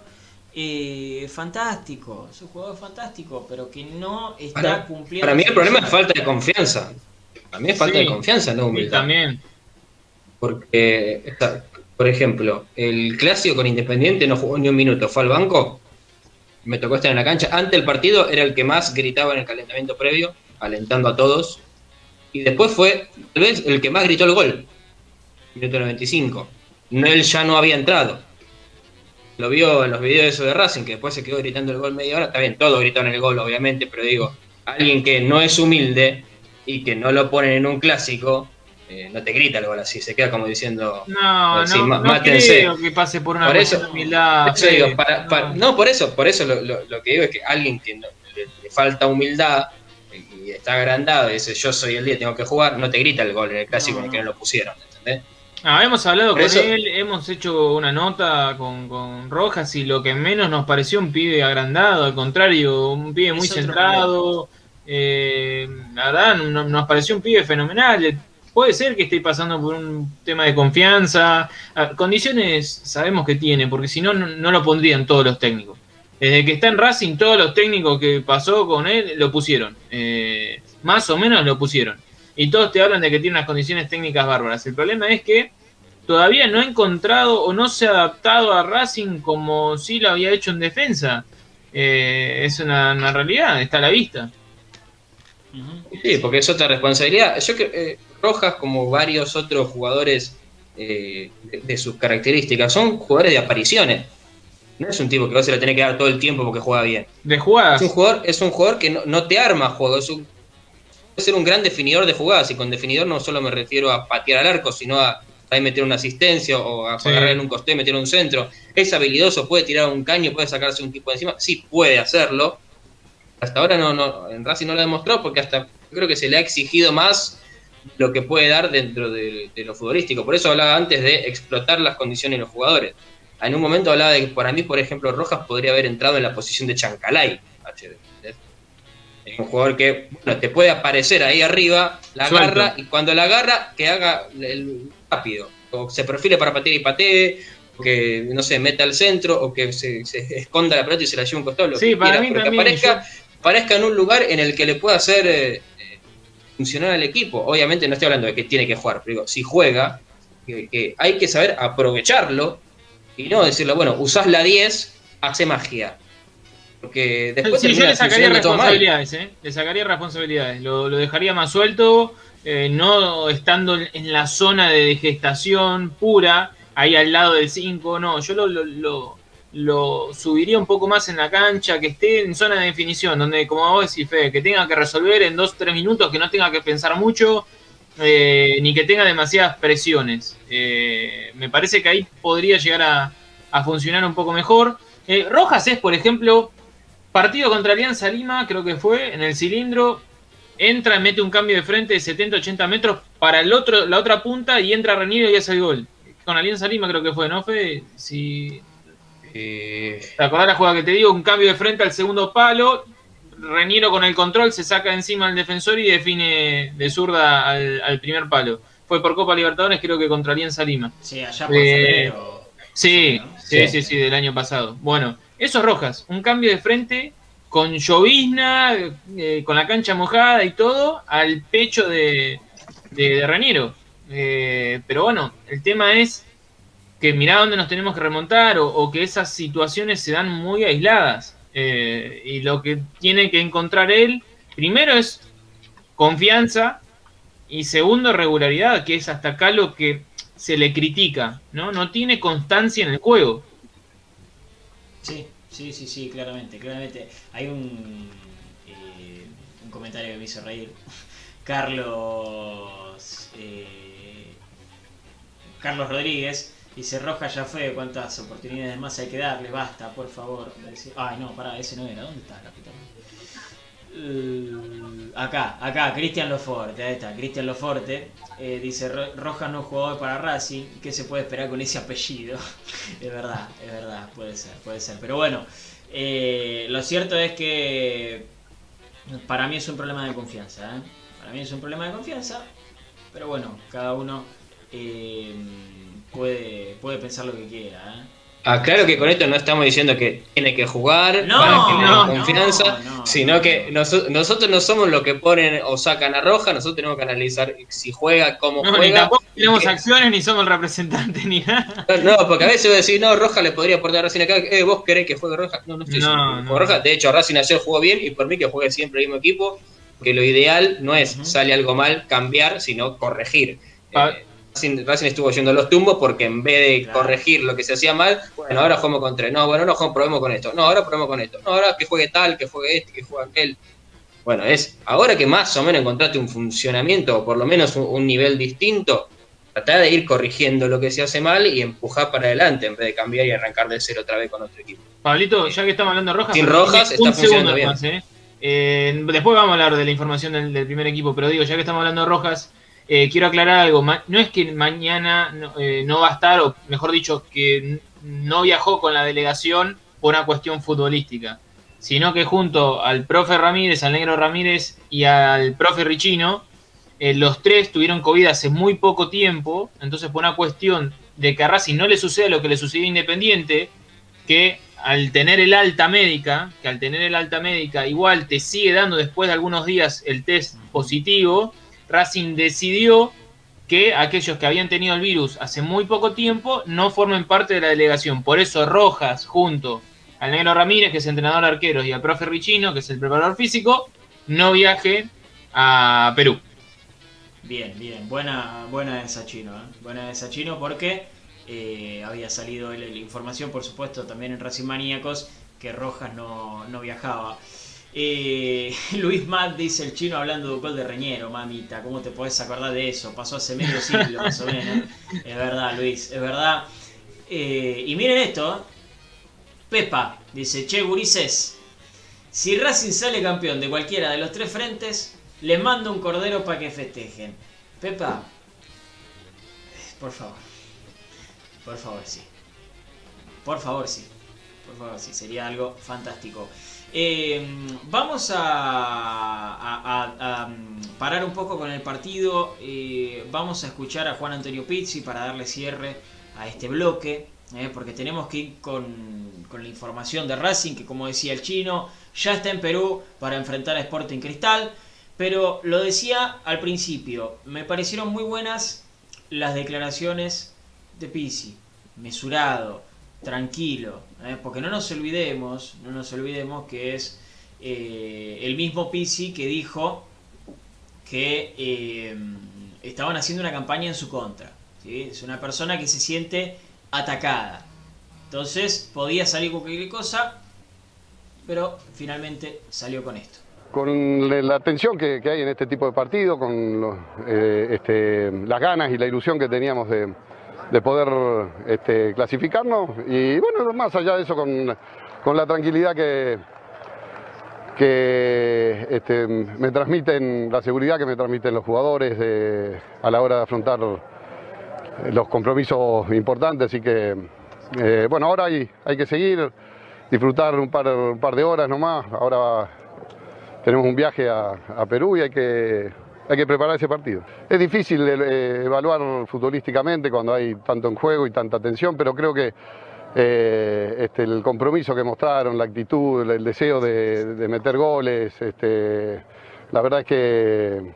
eh, fantástico. Es un jugador fantástico, pero que no está cumpliendo. Para mí el problema es falta de confianza. Para mí es falta de confianza, no humildad. también. Porque, por ejemplo, el clásico con Independiente no jugó ni un minuto. Fue al banco. Me tocó estar en la cancha. Ante el partido era el que más gritaba en el calentamiento previo, alentando a todos y después fue, tal vez, el que más gritó el gol. Minuto 95. No, él ya no había entrado. Lo vio en los videos de Racing, que después se quedó gritando el gol media hora. Está bien, todos gritaron el gol, obviamente, pero digo, alguien que no es humilde y que no lo ponen en un clásico, eh, no te grita el gol así, se queda como diciendo, no, no, no creo que pase por una por humildad. no, por eso, por eso lo, que digo es que alguien que le falta humildad está agrandado y dice yo soy el día, tengo que jugar, no te grita el gol en el clásico en el que no lo pusieron, ¿entendés? Ah, hemos hablado con él, hemos hecho una nota con, Rojas y lo que menos nos pareció un pibe agrandado, al contrario, un pibe muy centrado. Eh, la verdad, nos pareció un pibe fenomenal. Puede ser que esté pasando por un tema de confianza. Ah, condiciones sabemos que tiene, porque si no, no lo pondrían todos los técnicos. Desde que está en Racing, todos los técnicos que pasó con él lo pusieron. Eh, más o menos lo pusieron. Y todos te hablan de que tiene unas condiciones técnicas bárbaras. El problema es que todavía no ha encontrado o no se ha adaptado a Racing como si lo había hecho en defensa. Eh, es una, realidad, está a la vista. Sí, porque es otra responsabilidad. Yo que eh, Rojas, como varios otros jugadores de, de, sus características, son jugadores de apariciones. No es un tipo que va a se lo tiene que dar todo el tiempo porque juega bien. De jugadas. Es un jugador, es un jugador que no, te arma juegos. puede ser un gran definidor de jugadas. Y con definidor no solo me refiero a patear al arco, sino a, meter una asistencia o a agarrar en un costé, meter un centro. Es habilidoso, puede tirar un caño, puede sacarse un tipo de encima. Sí, puede hacerlo. Hasta ahora no, no, en Racing no lo demostró porque hasta creo que se le ha exigido más lo que puede dar dentro de, de lo futbolístico. Por eso hablaba antes de explotar las condiciones de los jugadores en un momento hablaba de que para mí, por ejemplo, Rojas podría haber entrado en la posición de Chancalay. Es un jugador que bueno, te puede aparecer ahí arriba, la agarra y cuando la agarra, que haga el rápido. O se perfile para patear y patee, o que, no sé, meta al centro, o que se, esconda la pelota y se la lleve un costado. sí, para mí que aparezca, aparezca en un lugar en el que le pueda hacer eh, eh, funcionar al equipo. Obviamente no estoy hablando de que tiene que jugar, pero digo, si juega, que hay que saber aprovecharlo y no decirle, bueno, usás la 10, hace magia. Porque después sí, yo le sacaría responsabilidades, ¿eh? Le sacaría responsabilidades. Lo, dejaría más suelto, eh, no estando en la zona de gestación pura, ahí al lado del 5. No, yo lo, lo subiría un poco más en la cancha, que esté en zona de definición, donde, como vos decís, Fede, que tenga que resolver en dos o tres minutos, que no tenga que pensar mucho, eh, ni que tenga demasiadas presiones. Eh, me parece que ahí podría llegar a, a funcionar un poco mejor. Eh, Rojas es, por ejemplo, partido contra Alianza Lima, creo que fue, en el cilindro, entra, mete un cambio de frente de 70-80 metros para el otro, la otra punta y entra Reniero y hace el gol. Con Alianza Lima creo que fue, ¿no? Fue, si... Eh, ¿Te acordás la jugada que te digo? Un cambio de frente al segundo palo, Reniero con el control se saca encima al defensor y define de zurda al, al primer palo. Fue por Copa Libertadores, creo que contra Alianza Lima. Sí, allá por Eh. Sí, ¿no? sí, Sí. sí, sí, del año pasado. Bueno, eso Rojas, un cambio de frente con llovizna, eh, con la cancha mojada y todo, al pecho de, de, de Raniero. Eh, pero bueno, el tema es que mirá dónde nos tenemos que remontar o, o que esas situaciones se dan muy aisladas. Eh, y lo que tiene que encontrar él, primero es confianza y segundo regularidad, que es hasta acá lo que se le critica, ¿no? No tiene constancia en el juego. Sí, sí, sí, sí, claramente, claramente. Hay un, eh, un comentario que me hizo reír. Carlos eh, Carlos Rodríguez dice Roja ya fue, ¿cuántas oportunidades más hay que darle? Basta, por favor. Ay, no, pará, ese no era. ¿Dónde está madre? Eh, acá, acá, Cristian Loforte, ahí está, Cristian Loforte. eh, dice "Ro- Roja no es jugador para Racing, ¿qué se puede esperar con ese apellido? es verdad, es verdad, puede ser, puede ser. Pero bueno, eh, lo cierto es que para mí es un problema de confianza. ¿eh? Para mí es un problema de confianza, pero bueno, cada uno puede, puede pensar lo que quiera. ¿eh? Aclaro que con esto no estamos diciendo que tiene que jugar No, para que le den no, confianza, no, no. sino que noso- nosotros no somos los que ponen o sacan a Roja, nosotros tenemos que analizar si juega, cómo No, ni juega. tampoco tenemos que- acciones ni somos el representante ni nada. No, porque a veces voy a decir, no, Roja le podría aportar a Racing acá. Eh, ¿Vos querés que juegue Roja? No, no estoy No, diciendo que no. juegue Roja. De hecho, Racing ayer jugó bien y por mí que juegue siempre el mismo equipo. Que lo ideal no es, sale algo mal, cambiar, sino corregir. Pa- Eh, Racing, Racing estuvo yendo a los tumbos porque en vez de Claro. corregir lo que se hacía mal, bueno, ahora jugamos con tres. No, bueno, no, jugamos- probemos con esto. No, ahora probemos con esto. No, ahora que juegue tal, que juegue este, que juegue aquel. Bueno, es ahora que más o menos encontraste un funcionamiento o por lo menos un, un nivel distinto, tratar de ir corrigiendo lo que se hace mal y empujar para adelante en vez de cambiar y arrancar de cero otra vez con otro equipo. Pablito, ya que estamos hablando de Rojas, Sin Rojas está un funcionando bien. ¿eh? Eh, después vamos a hablar de la información del, del primer equipo, pero digo, ya que estamos hablando de Rojas, eh, quiero aclarar algo. No es que mañana no, eh, no va a estar, o mejor dicho, que no viajó con la delegación por una cuestión futbolística, sino que junto al profe Ramírez, al negro Ramírez y al profe Richino, eh, los tres tuvieron COVID hace muy poco tiempo, entonces por una cuestión de que a Racing no le suceda lo que le sucedió Independiente, que al tener el alta médica, que al tener el alta médica igual te sigue dando después de algunos días el test positivo, Racing decidió que aquellos que habían tenido el virus hace muy poco tiempo no formen parte de la delegación. Por eso Rojas, junto al Negro Ramírez, que es entrenador de arqueros, y al profe Richino, que es el preparador físico, no viajen a Perú. Bien, bien, buena, buena esa chino, ¿eh? buena esa chino porque eh, había salido el- la información, por supuesto, también en Racing Maníacos, que Rojas no, no viajaba. Eh, Luis Matt dice el chino hablando de un gol de Reñero, mamita, ¿cómo te podés acordar de eso? Pasó hace medio siglo más o menos. Es verdad, Luis, es verdad. Eh, y miren esto, ¿eh? Pepa dice, che, gurises, si Racing sale campeón de cualquiera de los tres frentes, les mando un cordero para que festejen. Pepa, por favor. Por favor, sí. Por favor, sí. Por favor, sí. Sería algo fantástico. Eh, vamos a, mm, parar un poco con el partido. Eh, vamos a escuchar a Juan Antonio Pizzi para darle cierre a este bloque. eh, porque tenemos que ir con, con la información de Racing, que como decía el chino, ya está en Perú para enfrentar a Sporting Cristal. Pero lo decía al principio, me parecieron muy buenas las declaraciones de Pizzi. Mesurado, tranquilo, ¿eh? porque no nos olvidemos, no nos olvidemos que es eh, el mismo Pizzi que dijo que eh, estaban haciendo una campaña en su contra. Es una persona que se siente atacada. Entonces podía salir con cualquier cosa, pero finalmente salió con esto. Con la tensión que, hay en este tipo de partido, con este, las ganas y la ilusión que teníamos de, poder este, clasificarnos y bueno, más allá de eso con, la tranquilidad que, que este, me transmiten, la seguridad que me transmiten los jugadores a la hora de afrontar los compromisos importantes, así que eh, bueno, ahora hay, hay que seguir, disfrutar un par, un par de horas nomás, ahora tenemos un viaje a, Perú y hay que, hay que preparar ese partido. Es difícil eh, evaluar futbolísticamente cuando hay tanto en juego y tanta tensión, pero creo que eh, este, el compromiso que mostraron, la actitud, el deseo de, meter goles, este, la verdad es que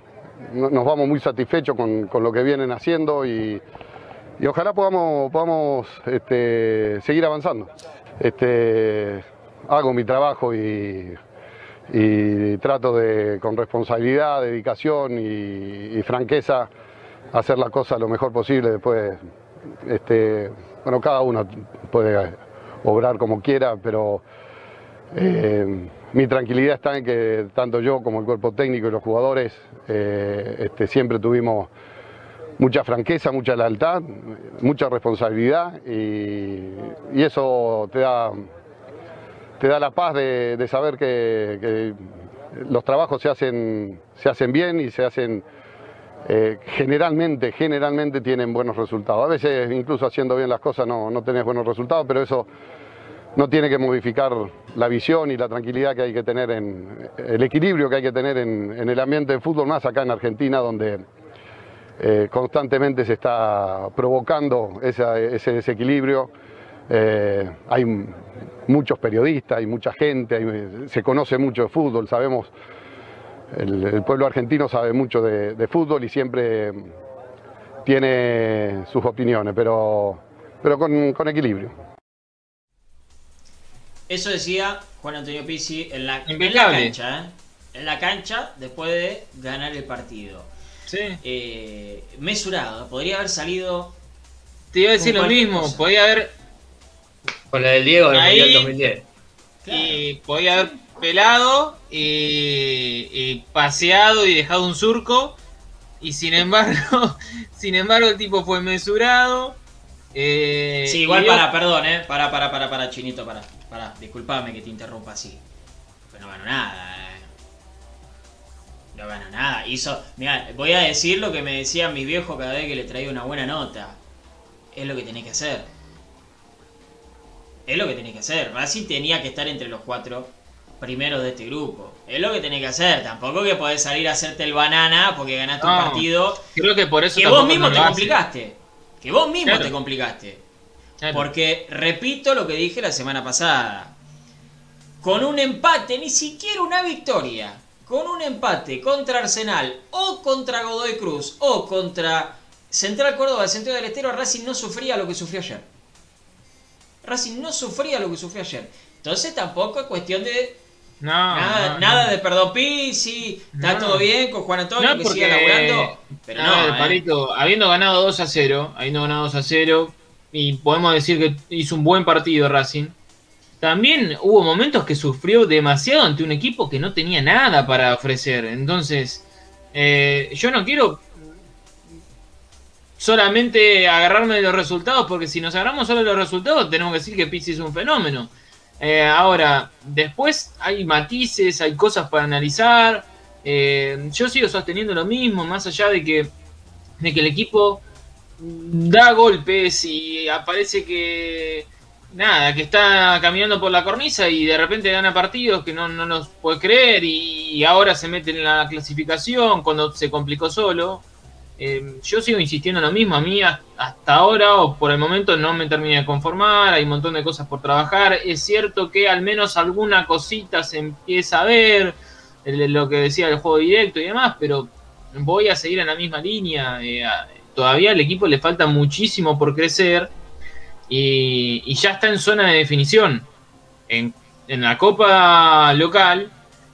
nos vamos muy satisfechos con, lo que vienen haciendo y ojalá podamos, este, seguir avanzando. Hago mi trabajo y, trato de, con responsabilidad, dedicación y, franqueza, hacer las cosas lo mejor posible. Después, este, bueno, cada uno puede obrar como quiera, pero eh, mi tranquilidad está en que tanto yo como el cuerpo técnico y los jugadores eh, este, siempre tuvimos mucha franqueza, mucha lealtad, mucha responsabilidad y, eso te da, te da la paz de, saber que, los trabajos se hacen, se hacen bien y se hacen eh, generalmente, generalmente tienen buenos resultados. A veces incluso haciendo bien las cosas no, no tenés buenos resultados, pero eso no tiene que modificar la visión y la tranquilidad que hay que tener en el equilibrio que hay que tener en, el ambiente de fútbol, más acá en Argentina, donde eh, constantemente se está provocando ese desequilibrio. Eh, hay muchos periodistas, hay mucha gente, se conoce mucho de fútbol, sabemos, el, pueblo argentino sabe mucho de, fútbol y siempre tiene sus opiniones, pero, pero con, equilibrio. Eso decía Juan Antonio Pizzi en la, en la cancha, ¿eh? en la cancha después de ganar el partido. Eh, mesurado. Podría haber salido. Te iba a decir lo mismo, podía haber. Con la del Diego del Mundial 2010. Y podía haber pelado y, paseado y dejado un surco. Y sin embargo, sin embargo, el tipo fue mesurado. Eh, sí, igual para, perdón, eh. Para, para, para, para, Chinito, para. Para, disculpame que te interrumpa así. Pero no ganó nada, eh. No gana nada. Hizo. Mira, voy a decir lo que me decían mis viejos cada vez que le traía una buena nota. Es lo que tenés que hacer. Es lo que tenés que hacer. Racing tenía que estar entre los cuatro primeros de este grupo. Es lo que tenés que hacer. Tampoco que podés salir a hacerte el banana porque ganaste un partido. Creo que por eso Que vos mismo te complicaste. Que vos mismo te complicaste. Porque repito lo que dije la semana pasada. Con un empate, ni siquiera una victoria con un empate contra Arsenal o contra Godoy Cruz o contra Central Córdoba, Centro del Estero, Racing no sufría lo que sufrió ayer. Racing no sufría lo que sufrió ayer. Entonces tampoco es cuestión de no, nada, nada de perdón Pisi, está todo bien con Juan Antonio que siga laburando. Pero no, ¿eh? habiendo ganado 2 a 0, habiendo ganado 2 a 0, y podemos decir que hizo un buen partido Racing también hubo momentos que sufrió demasiado ante un equipo que no tenía nada para ofrecer. Entonces, eh, yo no quiero solamente agarrarme de los resultados, porque si nos agarramos solo de los resultados, tenemos que decir que Pizzi es un fenómeno. Eh, ahora, después hay matices, hay cosas para analizar. Eh, yo sigo sosteniendo lo mismo, más allá de que, de que el equipo da golpes y aparece que nada, que está caminando por la cornisa y de repente gana partidos que no, no nos puede creer y, ahora se mete en la clasificación cuando se complicó solo. Eh, yo sigo insistiendo en lo mismo, a mí hasta ahora o por el momento no me terminé de conformar, hay un montón de cosas por trabajar, es cierto que al menos alguna cosita se empieza a ver, lo que decía el juego directo y demás, pero voy a seguir en la misma línea, eh, todavía al equipo le falta muchísimo por crecer y, ya está en zona de definición. En, la Copa local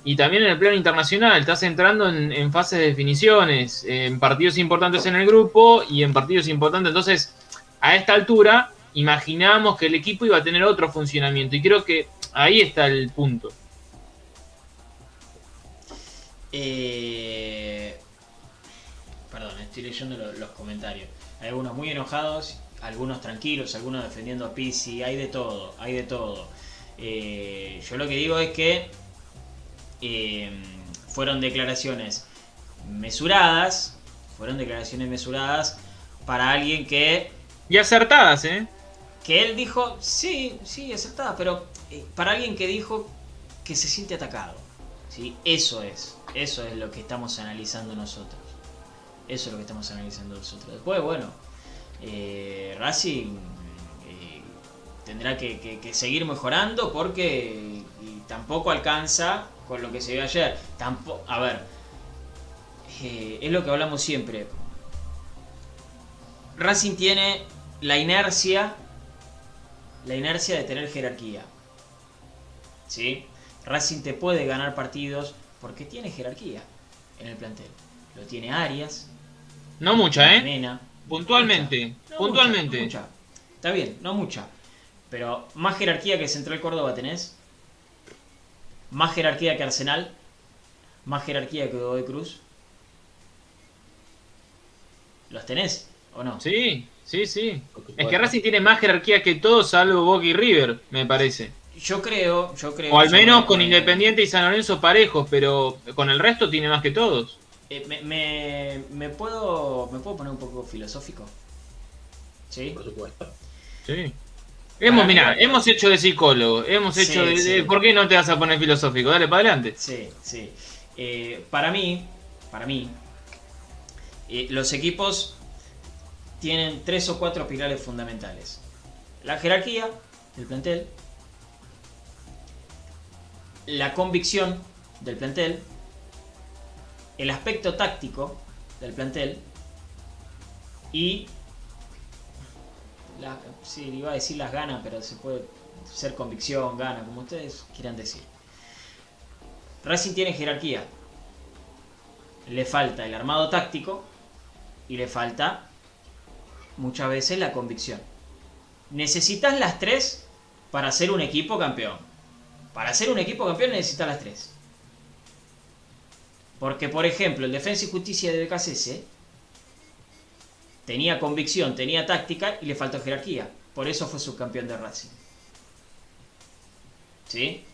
y también en el plano internacional. Estás entrando en, fases de definiciones, en partidos importantes en el grupo y en partidos importantes. Entonces, a esta altura, imaginamos que el equipo iba a tener otro funcionamiento. Y creo que ahí está el punto. Eh, perdón, estoy leyendo lo- los comentarios. Hay algunos muy enojados, algunos tranquilos, algunos defendiendo a Pizzi, hay de todo, hay de todo. Eh, yo lo que digo es que eh, fueron declaraciones mesuradas, fueron declaraciones mesuradas para alguien que Y acertadas, ¿eh? que él dijo, sí, sí, acertada, pero eh, para alguien que dijo que se siente atacado. ¿sí? Eso es, eso es lo que estamos analizando nosotros. Eso es lo que estamos analizando nosotros. Después, bueno, eh, Racing eh, tendrá que, que- que seguir mejorando porque tampoco alcanza con lo que se vio ayer. Tampoco, a ver, eh, es lo que hablamos siempre. Racing tiene la inercia la inercia de tener jerarquía. ¿Sí? Racing te puede ganar partidos porque tiene jerarquía en el plantel. Lo tiene Arias, No mucha, ¿eh? Puntualmente, Mucha. No puntualmente. mucha, no mucha. Está bien, no mucha. Pero más jerarquía que Central Córdoba tenés. Más jerarquía que Arsenal. Más jerarquía que Godoy Cruz. ¿Los tenés o no? Sí, sí, sí. Es que Racing tiene más jerarquía que todos, salvo Boca y River, me parece. Yo creo, yo creo. O al menos con que- Independiente y San Lorenzo parejos, pero con el resto tiene más que todos. Eh, me, me, me puedo, ¿Me puedo poner un poco filosófico? ¿Sí? Por supuesto. Sí. Hemos, mirá, hemos hecho de psicólogo, hemos Sí, hecho de, sí. de- ¿Por qué no te vas a poner filosófico? Dale para adelante. Sí, sí. Eh, para mí, para mí, eh, los equipos tienen tres o cuatro pilares fundamentales. La jerarquía del plantel, la convicción del plantel, el aspecto táctico del plantel y la, sí, iba a decir las ganas, pero se puede ser convicción, gana, como ustedes quieran decir. Racing tiene jerarquía. Le falta el armado táctico y le falta muchas veces la convicción. Necesitas las tres para ser un equipo campeón. Para ser un equipo campeón necesitas las tres. Porque, por ejemplo, el Defensa y Justicia de BKCS tenía convicción, tenía táctica y le faltó jerarquía. Por eso fue subcampeón de Racing. ¿Sí?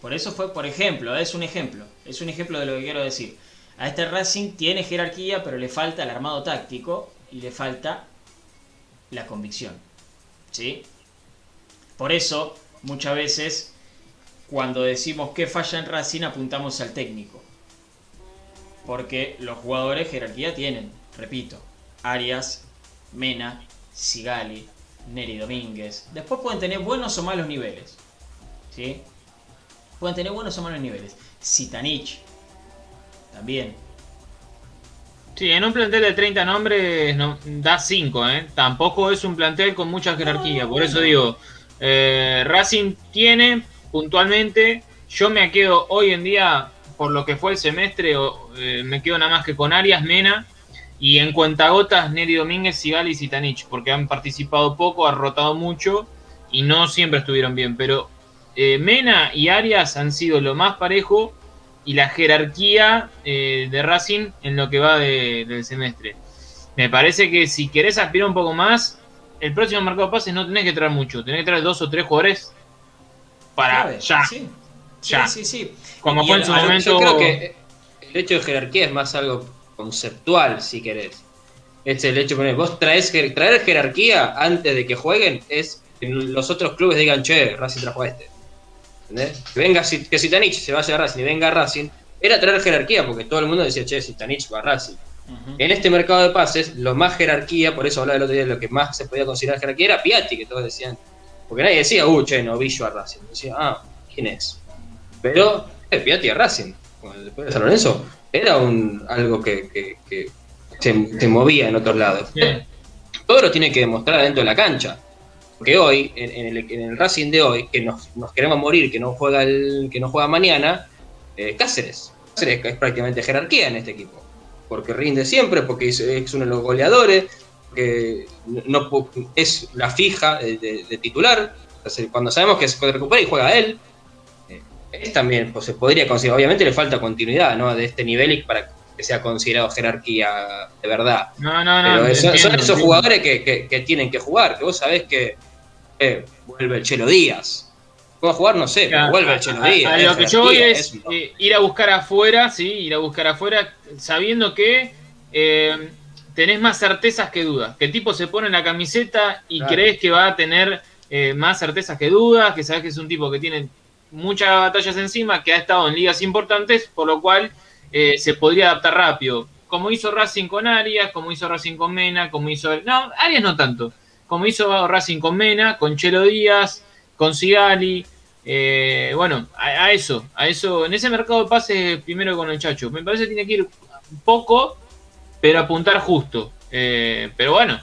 Por eso fue, por ejemplo, es un ejemplo, es un ejemplo de lo que quiero decir. A este Racing tiene jerarquía, pero le falta el armado táctico y le falta la convicción. ¿Sí? Por eso, muchas veces, cuando decimos que falla en Racing, apuntamos al técnico. Porque los jugadores jerarquía tienen, repito, Arias, Mena, Sigali, Neri Domínguez. Después pueden tener buenos o malos niveles. ¿Sí? Pueden tener buenos o malos niveles. Sitanich. También. Sí, en un plantel de 30 nombres no, da 5, ¿eh? Tampoco es un plantel con mucha jerarquía. No, por eso digo, eh, Racing tiene puntualmente, yo me quedo hoy en día, por lo que fue el semestre, o, eh, me quedo nada más que con Arias, Mena y en cuentagotas Neri Domínguez, Sigali y Sitanich, porque han participado poco, han rotado mucho y no siempre estuvieron bien. Pero eh, Mena y Arias han sido lo más parejo y la jerarquía eh, de Racing en lo que va de- del semestre. Me parece que si querés aspirar un poco más, el próximo mercado de pases no tenés que traer mucho, tenés que traer dos o tres jugadores para ya, Sí, ya. sí, sí. sí. como Y fue en el- su yo- yo momento. Yo creo que el hecho de jerarquía es más algo conceptual, si querés. Es el hecho de poner, vos traes, traer jerarquía antes de que jueguen es que los otros clubes digan, che, Racing trajo a este. ¿Entendés? Que venga, Si- que Sitanich se vaya a Racing y venga a Racing, era traer jerarquía, porque todo el mundo decía, che, Sitanich va a Racing. Ujú. En este mercado de pases, lo más jerarquía, por eso hablaba el otro día de lo que más se podía considerar jerarquía, era Piatti, que todos decían. Porque nadie decía, uh, che, novillo a Racing. Decía, ah, ¿quién es? Pero, eh, Piatti a Racing. Después de San Lorenzo, era un, algo que, que- que se, se movía en otros lados. Todo lo tiene que demostrar dentro de la cancha. Porque hoy, en, en el, en el Racing de hoy, que nos, nos queremos morir, que no juega el, que no juega mañana, eh, Cáceres. Cáceres es prácticamente jerarquía en este equipo porque rinde siempre, porque es, es uno de los goleadores, que no, es la fija de, titular. cuando sabemos que se recupera y juega él, es también, pues se podría considerar, obviamente le falta continuidad ¿no? de este nivel y para que sea considerado jerarquía de verdad. No, no, no. Pero son, esos jugadores que, tienen que jugar, que vos sabés que eh, vuelve el Chelo Díaz. ¿Puedo jugar? No sé, pero vuelve el Chelo Díaz. lo que yo voy es, eh, ir a buscar afuera, sí, ir a buscar afuera, sabiendo que eh, tenés más certezas que dudas. Que el tipo se pone en la camiseta y crees que va a tener más certezas que dudas, que sabes que es un tipo que tiene muchas batallas encima, que ha estado en ligas importantes, por lo cual eh, se podría adaptar rápido. Como hizo Racing con Arias, como hizo Racing con Mena, como hizo. No, Arias no tanto. Como hizo Racing con Mena, con Chelo Díaz, con Sigali. Eh, bueno, a, eso, a eso. En ese mercado de pases, primero con el Chacho. Me parece que tiene que ir poco, pero apuntar justo. Eh, pero bueno,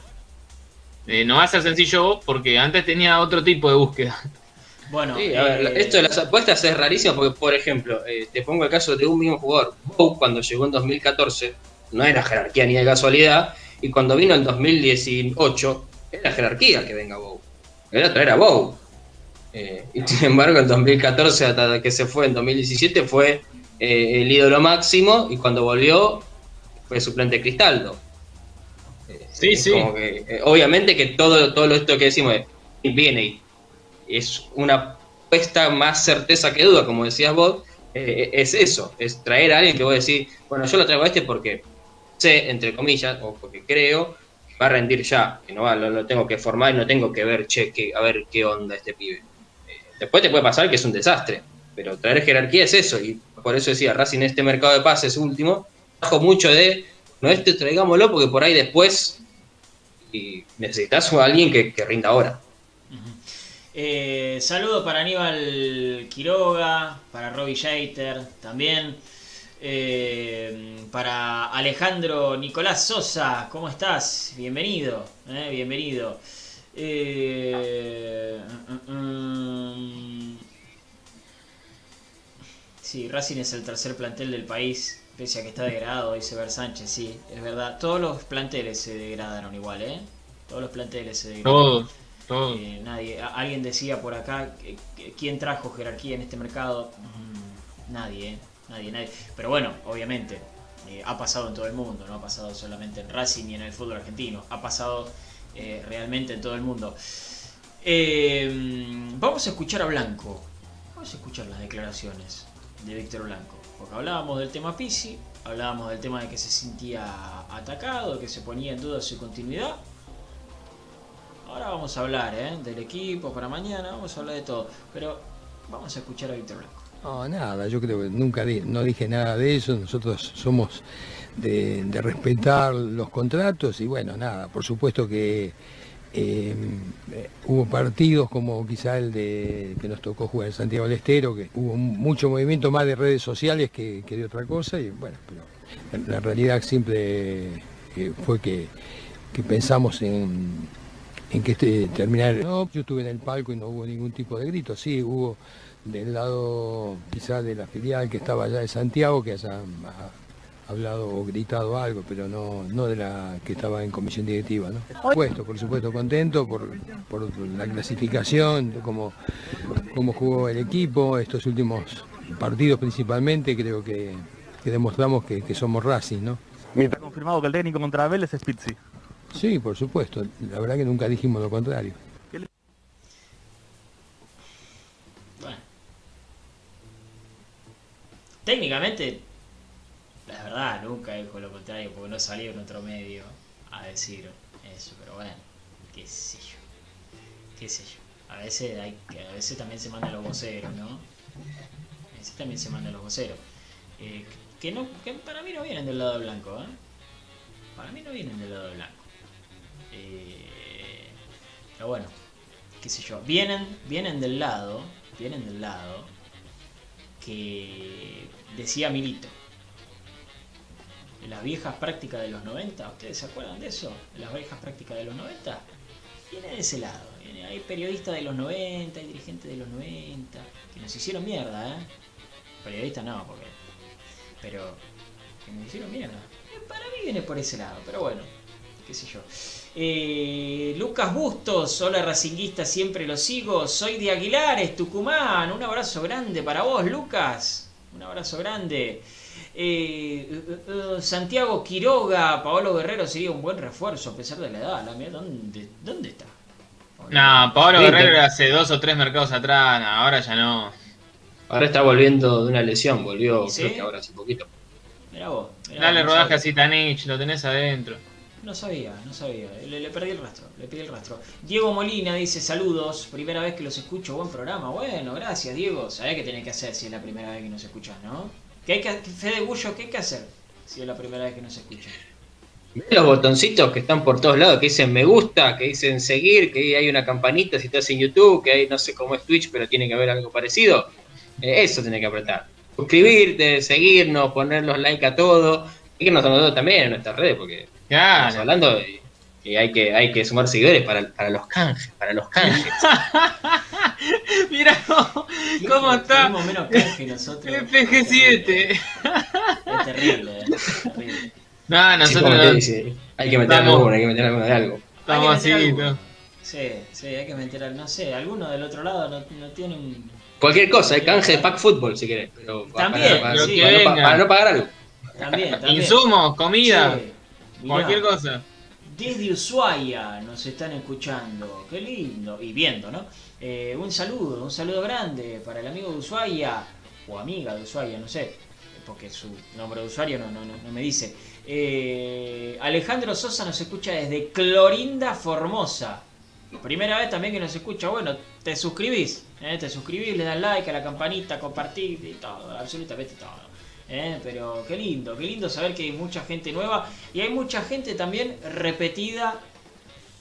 no va a ser sencillo porque antes tenía otro tipo de búsqueda. Bueno, eh, esto de las apuestas es rarísimo porque, por ejemplo, eh, te pongo el caso de un mismo jugador. Bow, cuando llegó en 2014, no era jerarquía ni de casualidad, y cuando vino en 2018, era jerarquía que venga Bow. El otro era Bow. Eh, y sin embargo, en 2014, hasta que se fue en 2017, fue el ídolo máximo, y cuando volvió, fue suplente Cristaldo. sí, sí. obviamente que todo, todo esto que decimos viene y es una puesta más certeza que duda, como decías vos, eh, es eso, es traer a alguien que voy a decir, bueno, yo lo traigo a este porque sé, entre comillas, o porque creo, que va a rendir ya, que no va, lo, tengo que formar y no tengo que ver, che, a ver qué onda este pibe. Eh, después te puede pasar que es un desastre, pero traer jerarquía es eso, y por eso decía, Racing este mercado de pases último, bajo mucho de, no este traigámoslo porque por ahí después y necesitas a alguien que rinda ahora. Eh, saludo para Aníbal Quiroga, para Robbie Jater también. Eh, para Alejandro Nicolás Sosa, ¿cómo estás? Bienvenido, eh, bienvenido. Mm. sí, Racing es el tercer plantel del país, pese a que está degradado, dice Ver Sánchez, sí, es verdad. Todos los planteles se degradaron igual, ¿eh? Todos los planteles se degradaron. Eh, nadie, alguien decía por acá, ¿quién trajo jerarquía en este mercado? Mm, nadie, eh, nadie, nadie. Pero bueno, obviamente, eh, ha pasado en todo el mundo, no ha pasado solamente en Racing y en el fútbol argentino, ha pasado realmente en todo el mundo. vamos a escuchar a Blanco, vamos a escuchar las declaraciones de Víctor Blanco, porque hablábamos del tema Pisi, hablábamos del tema de que se sentía atacado, que se ponía en duda su continuidad. Ahora vamos a hablar ¿eh? del equipo para mañana, vamos a hablar de todo. Pero vamos a escuchar a Víctor Blanco. No, nada, yo creo que nunca no dije nada de eso. Nosotros somos de, respetar los contratos y bueno, nada, por supuesto que eh, hubo partidos como quizá el de que nos tocó jugar en Santiago del Estero, que hubo mucho movimiento más de redes sociales que, de otra cosa y bueno, pero la, realidad siempre eh, fue que pensamos en en que este, terminar. No, yo estuve en el palco y no hubo ningún tipo de grito, sí, hubo del lado quizás de la filial que estaba allá de Santiago que haya hablado o gritado algo, pero no, no de la que estaba en comisión directiva. ¿no? Por supuesto, por supuesto contento por, la clasificación, cómo, cómo jugó el equipo, estos últimos partidos principalmente, creo que, demostramos que, somos Racing. ¿no? Está confirmado que el técnico contra Vélez es Pizzi. Sí, por supuesto. La verdad que nunca dijimos lo contrario. Bueno. Técnicamente, la verdad, nunca dijo lo contrario porque no salió en otro medio a decir eso, pero bueno, qué sé yo. Qué sé yo. A veces, hay, a veces también se mandan los voceros, ¿no? A veces también se mandan los voceros. Eh, que, no, que para mí no vienen del lado blanco, ¿eh? Para mí no vienen del lado blanco. Eh, pero bueno, qué sé yo. Vienen, vienen del lado, vienen del lado que decía Milito. Las viejas prácticas de los 90, ¿ustedes se acuerdan de eso? Las viejas prácticas de los 90. Viene de ese lado. hay periodistas de los 90, hay dirigentes de los 90, que nos hicieron mierda, ¿eh? Periodistas no, porque... Pero que nos hicieron mierda. Para mí viene por ese lado, pero bueno, qué sé yo. Eh, Lucas Bustos, hola Racinguista, siempre lo sigo. Soy de Aguilares, Tucumán. Un abrazo grande para vos, Lucas. Un abrazo grande. Eh, eh, eh, Santiago Quiroga, Paolo Guerrero sería un buen refuerzo a pesar de la edad. La mía, ¿dónde, ¿Dónde está? No, Pablo Sí, Guerrero era hace dos o tres mercados atrás, no, ahora ya no. Ahora está volviendo de una lesión, volvió ¿Sí? creo que ahora hace poquito. Mirá vos. mirá Dale vos, rodaje a Zitanich, lo tenés adentro. No sabía, no sabía. Le, perdí el rastro, le perdí el rastro. Diego Molina dice saludos, primera vez que los escucho, buen programa. Bueno, gracias Diego. Sabés qué tenés que hacer si es la primera vez que nos escuchás, ¿no? ¿Qué hay que, Fede Gullo, ¿qué hay que hacer si es la primera vez que nos escuchas? Los botoncitos que están por todos lados, que dicen me gusta, que dicen seguir, que hay una campanita si estás en YouTube, que hay no sé cómo es Twitch, pero tiene que haber algo parecido. Eh, eso tenés que apretar. Suscribirte, seguirnos, poner los like a todo. Seguirnos a nosotros también en nuestras redes, porque estamos Claro. hablando y, y hay que hay que sumar seguidores para, para los canjes, para los canjes. Mira cómo, cómo está. Tenemos menos canje nosotros. FG7. Es terrible, eh, es terrible. No, nosotros no- dice, hay que meter Estamos- alguno, hay que meter alguno de algo. estamos así. ¿no? algo. Sí, sí, hay que meter al- No sé, alguno del otro lado no, no tiene un. Cualquier cosa, hay canje de pack fútbol si querés, pero También, para, pero para- sí. para no, para no pagar algo. También, también. Insumos, comida, Sí, cualquier cosa. Desde Ushuaia nos están escuchando, qué lindo, y viendo, ¿no? Eh, un saludo, un saludo grande para el amigo de Ushuaia, o amiga de Ushuaia, no sé, porque su nombre de usuario no, no, no, no me dice. Eh, Alejandro Sosa nos escucha desde Clorinda, Formosa. Primera vez también que nos escucha, bueno, te suscribís, ¿eh? te suscribís, le das like a la campanita, compartís y todo, absolutamente todo. ¿Eh? Pero qué lindo, qué lindo saber que hay mucha gente nueva y hay mucha gente también repetida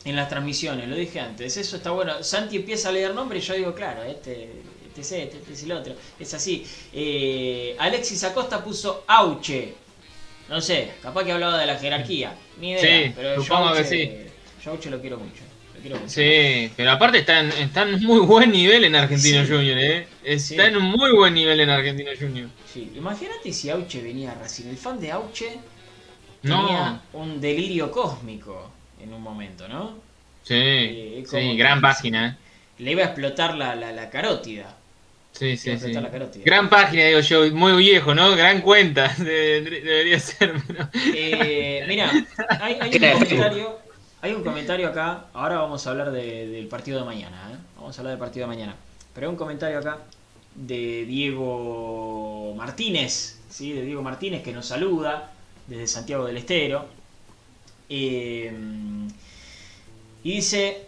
en las transmisiones, lo dije antes, eso está bueno. Santi empieza a leer nombres y yo digo, claro, este, este es este, este es el otro, es así. Eh, Alexis Acosta puso Auche, no sé, capaz que hablaba de la jerarquía, ni idea, Sí, pero yo supongo que Auche- sí. yo Auche lo quiero mucho, Sí, pero aparte está en, está en muy buen nivel en Argentino Sí. Junior, ¿eh? Está Sí. en un muy buen nivel en Argentino Junior. Sí, Imagínate si Auche venía a Racing, el fan de Auche No. tenía un delirio cósmico en un momento, ¿no? Sí, Eh, sí, gran página. Le iba a explotar la, la, la carótida. Sí, sí, Iba a sí. explotar la carótida. Gran página, digo yo, muy viejo, ¿no? Gran cuenta, de- de- debería ser. pero- Eh, mira, hay, hay un comentario, hay un comentario acá. Ahora vamos a hablar de- del partido de mañana. ¿eh? Vamos a hablar del partido de mañana. Pero hay un comentario acá de Diego Martínez, ¿sí? de Diego Martínez que nos saluda desde Santiago del Estero. Eh, y dice,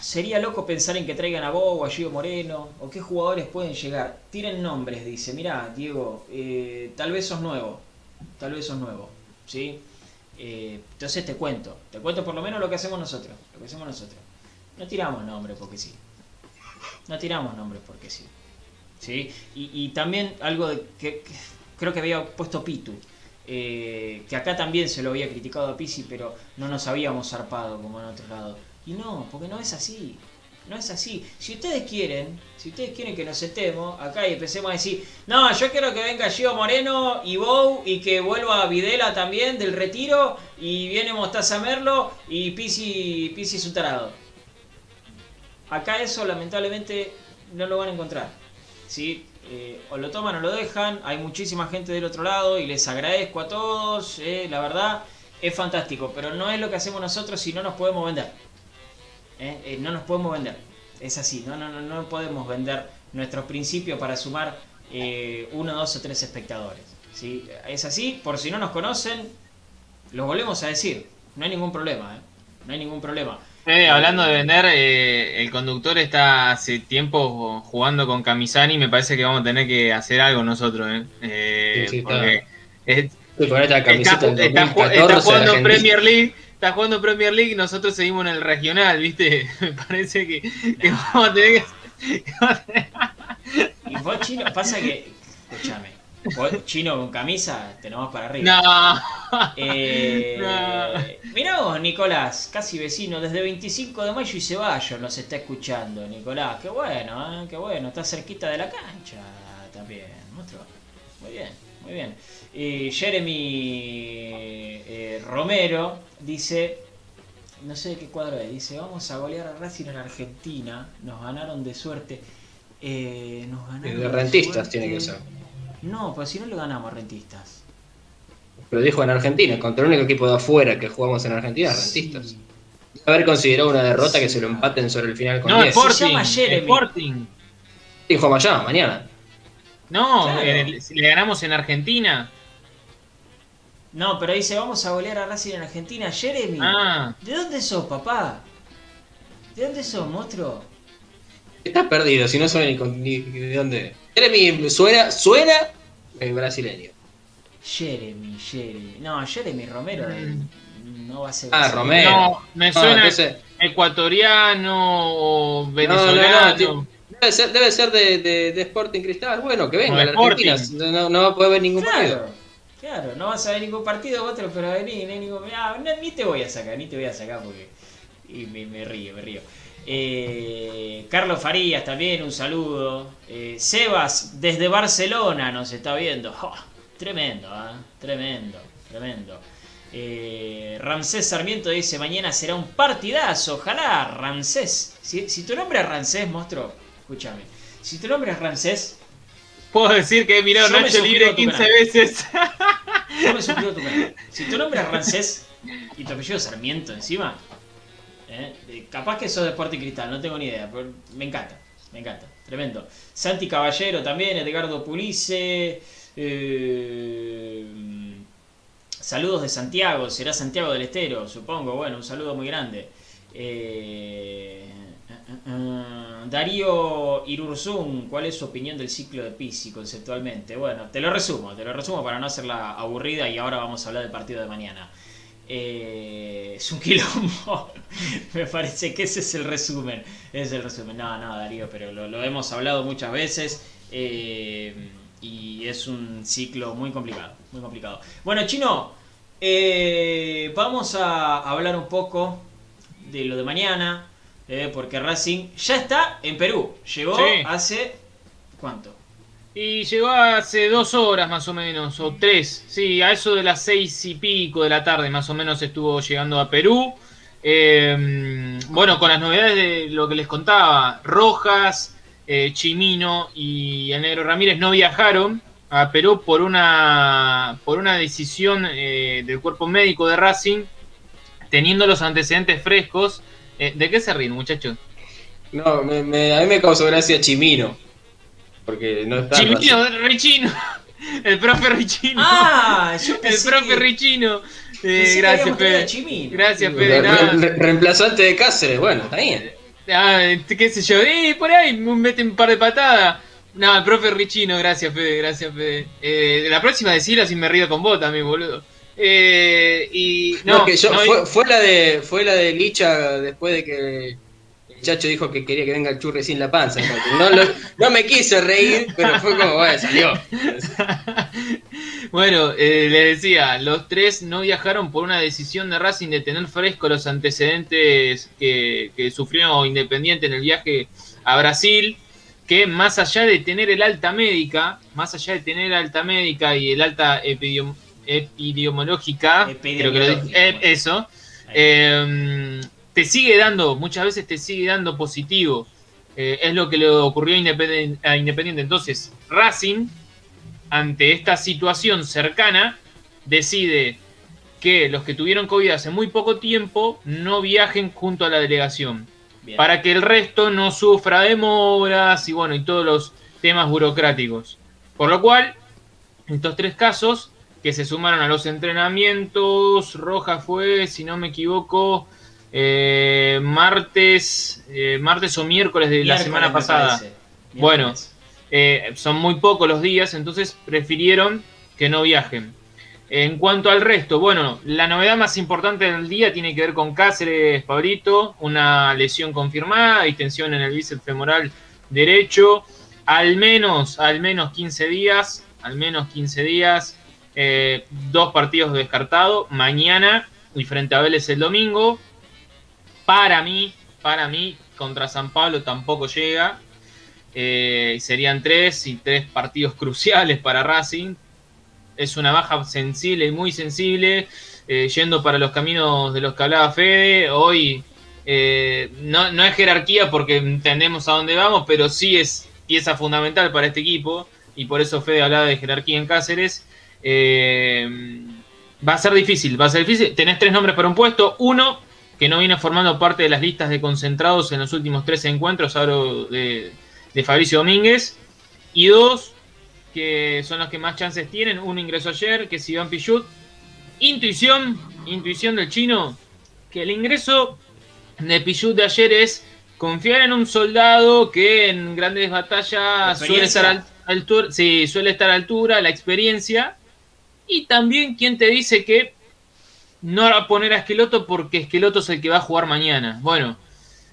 sería loco pensar en que traigan a Bow, a Gio Moreno, o qué jugadores pueden llegar. Tiren nombres, dice, mirá, Diego, eh, tal vez sos nuevo, tal vez sos nuevo, ¿sí? Eh, entonces te cuento, te cuento por lo menos lo que hacemos nosotros, lo que hacemos nosotros. No tiramos nombres porque sí. No tiramos nombres porque sí. ¿Sí? Y, y también algo de que, que creo que había puesto Pitu. eh, que acá también se lo había criticado a Pisi, pero no nos habíamos zarpado como en otro lado. Y no, porque no es así. No es así. Si ustedes quieren, si ustedes quieren que nos sentemos acá y empecemos a decir, no, yo quiero que venga Gio Moreno y Bow y que vuelva Videla también del retiro y viene Mostaza Merlo y Pisi, Pisi su tarado. Acá eso lamentablemente no lo van a encontrar. ¿sí? Eh, o lo toman o lo dejan. Hay muchísima gente del otro lado y les agradezco a todos. eh, la verdad es fantástico, pero no es lo que hacemos nosotros si no nos podemos vender. ¿Eh? Eh, no nos podemos vender. Es así, no, no, no, no podemos vender nuestros principios para sumar eh, uno, dos o tres espectadores. ¿sí? Es así, por si no nos conocen, lo volvemos a decir. No hay ningún problema. ¿eh? No hay ningún problema. Eh, hablando de vender, eh, el conductor está hace tiempo jugando con Camisani y me parece que vamos a tener que hacer algo nosotros, ¿eh? Eh, Sí, sí, está. porque es- Sí, con esta está, está ju- 2014 está jugando. Premier League, está jugando Premier League y nosotros seguimos en el regional, ¿viste? Me parece que, que vamos a tener que... Y vos chino, pasa que, escúchame, vos chino con camisa, te nomás para arriba. No. Eh, No. Mirá vos, Nicolás, casi vecino, desde 25 de mayo y Ceballos nos está escuchando, Nicolás. Qué bueno, ¿eh? qué bueno, está cerquita de la cancha también, monstruo. Muy bien, muy bien. Y Jeremy eh, Romero dice, no sé de qué cuadro es, dice, vamos a golear a Racing en Argentina, nos ganaron de suerte. Eh, nos ganaron De rentistas suerte. tiene que ser. No, pues si no lo ganamos a rentistas. Pero dijo en Argentina, contra el único equipo de afuera que jugamos en Argentina, rentistas. Sí. Haber considerado una derrota que se lo empaten sobre el final con No, 10. Se Sporting. llama. Sporting. Dijo Mayama, mañana. No, Claro. en el- si le ganamos en Argentina. No, pero dice, vamos a golear a Racing en Argentina. Jeremy, Ah, ¿de dónde sos, papá? ¿De dónde sos, monstruo? Estás perdido, si no suena ni, con- ni- ni de dónde. Jeremy suena, suena eh, brasileño. Jeremy, Jeremy. No, Jeremy Romero eh, no va a ser. Ah, brasileño. Romero. no, me No, suena entonces- ecuatoriano o No, venezolano. no, no. Debe ser, debe ser de, de, de Sporting Cristal. Bueno, que venga No, la Argentina. No, no, no va a poder ver ningún partido. Claro, no vas a ver ningún partido, otro, pero vení, ah, no, ni te voy a sacar, ni te voy a sacar porque. Y me, río, me río. Eh, Carlos Farías también, un saludo. Eh, Sebas, desde Barcelona nos está viendo. ¡Jo! tremendo, ¿ah? tremendo, tremendo. Eh, Ramsés Sarmiento dice, mañana será un partidazo, ojalá, Ramsés. Si, si tu nombre es Ramsés, monstruo, escúchame. Si tu nombre es Ramsés, Puedo decir que he mirado Yo Nacho Libre tu 15 canal. veces. Yo me suscribo a tu canal. Si tu nombre es Rancés y tu apellido es Sarmiento encima, ¿eh? Capaz que sos de Sporting Cristal, no tengo ni idea, pero me encanta, me encanta, tremendo. Santi Caballero también, Edgardo Pulice. eh, saludos de Santiago, será Santiago del Estero, supongo. Bueno, un saludo muy grande. Eh, eh, Darío Irurzun, ¿cuál es su opinión del ciclo de Pisi conceptualmente? Bueno, te lo resumo, te lo resumo para no hacerla aburrida y ahora vamos a hablar del partido de mañana. Eh, es un quilombo. Me parece que ese es el resumen. Es el resumen. No, no, Darío, pero lo, lo hemos hablado muchas veces. eh, y es un ciclo muy complicado. Muy complicado. Bueno, Chino, eh, vamos a hablar un poco de lo de mañana. Eh, porque Racing ya está en Perú. Llegó Sí. hace. ¿Cuánto? Y llegó hace dos horas más o menos, o tres. Sí, a eso de las seis y pico de la tarde más o menos estuvo llegando a Perú. Eh, bueno, con las novedades de lo que les contaba, Rojas, eh, Chimino y el Negro Ramírez no viajaron a Perú por una, por una decisión eh, del cuerpo médico de Racing, teniendo los antecedentes frescos. Eh, ¿De qué se ríen, muchachos? No, me, me- a mí me causó gracia Chimino. Porque no está. Chimino, Richino, el profe Richino. ¡Ah! Yo El pensé profe que- Richino. Eh, gracias, Fede. Gracias. Fede. Re- reemplazante de Cáceres, bueno, está bien. Ah, qué sé yo. Eh, por ahí me mete un par de patadas. No, el profe Richino, gracias, Fede. Gracias, Fede. Eh, la próxima decirla si me río con vos también, boludo. Eh, y. No, No, que yo, no, fue, fue la de fue la de Licha después de que el chacho dijo que quería que venga el churri sin la panza. No, lo- no me quise reír, pero fue como, bueno, salió. Bueno, eh, le decía, los tres no viajaron por una decisión de Racing de tener fresco los antecedentes que, que sufrió Independiente en el viaje a Brasil, que más allá de tener el alta médica, más allá de tener el alta médica y el alta epidiom- epidemiológica, creo que lo eh, eso, eh, te sigue dando, muchas veces te sigue dando positivo. Eh, es lo que le ocurrió a Independiente. Entonces, Racing ante esta situación cercana, decide que los que tuvieron COVID hace muy poco tiempo no viajen junto a la delegación. Bien. Para que el resto no sufra demoras y bueno, y todos los temas burocráticos. Por lo cual, estos tres casos que se sumaron a los entrenamientos, Roja fue, si no me equivoco, eh, martes, eh, martes o miércoles de la semana pasada. Bueno. Eh, son muy pocos los días, entonces prefirieron que no viajen. En cuanto al resto, bueno, la novedad más importante del día tiene que ver con Cáceres, Pablito, una lesión confirmada, distensión en el bíceps femoral derecho, al menos, al menos 15 días, al menos 15 días, eh, dos partidos descartados, mañana y frente a Vélez el domingo. Para mí, para mí, contra San Pablo tampoco llega, eh, serían tres y tres partidos cruciales para Racing. es una baja sensible, muy sensible, eh, yendo para los caminos de los que hablaba Fede. Hoy eh, no, no, es jerarquía porque entendemos a dónde vamos, pero sí es pieza fundamental para este equipo. Y por eso Fede hablaba de jerarquía en Cáceres. Eh, va a ser difícil, va a ser difícil. Tenés tres nombres para un puesto. Uno, que no viene formando parte de las listas de concentrados en los últimos tres encuentros, hablo de, de Fabricio Domínguez. Y dos, que son los que más chances tienen. Uno ingresó ayer, que es Iván Pichut. Intuición, intuición del chino, que el ingreso de Pichut de ayer es confiar en un soldado que en grandes batallas suele estar, altura, sí, suele estar a altura, la experiencia. Y también quien te dice que no va a poner a Esqueloto porque Esqueloto es el que va a jugar mañana. Bueno,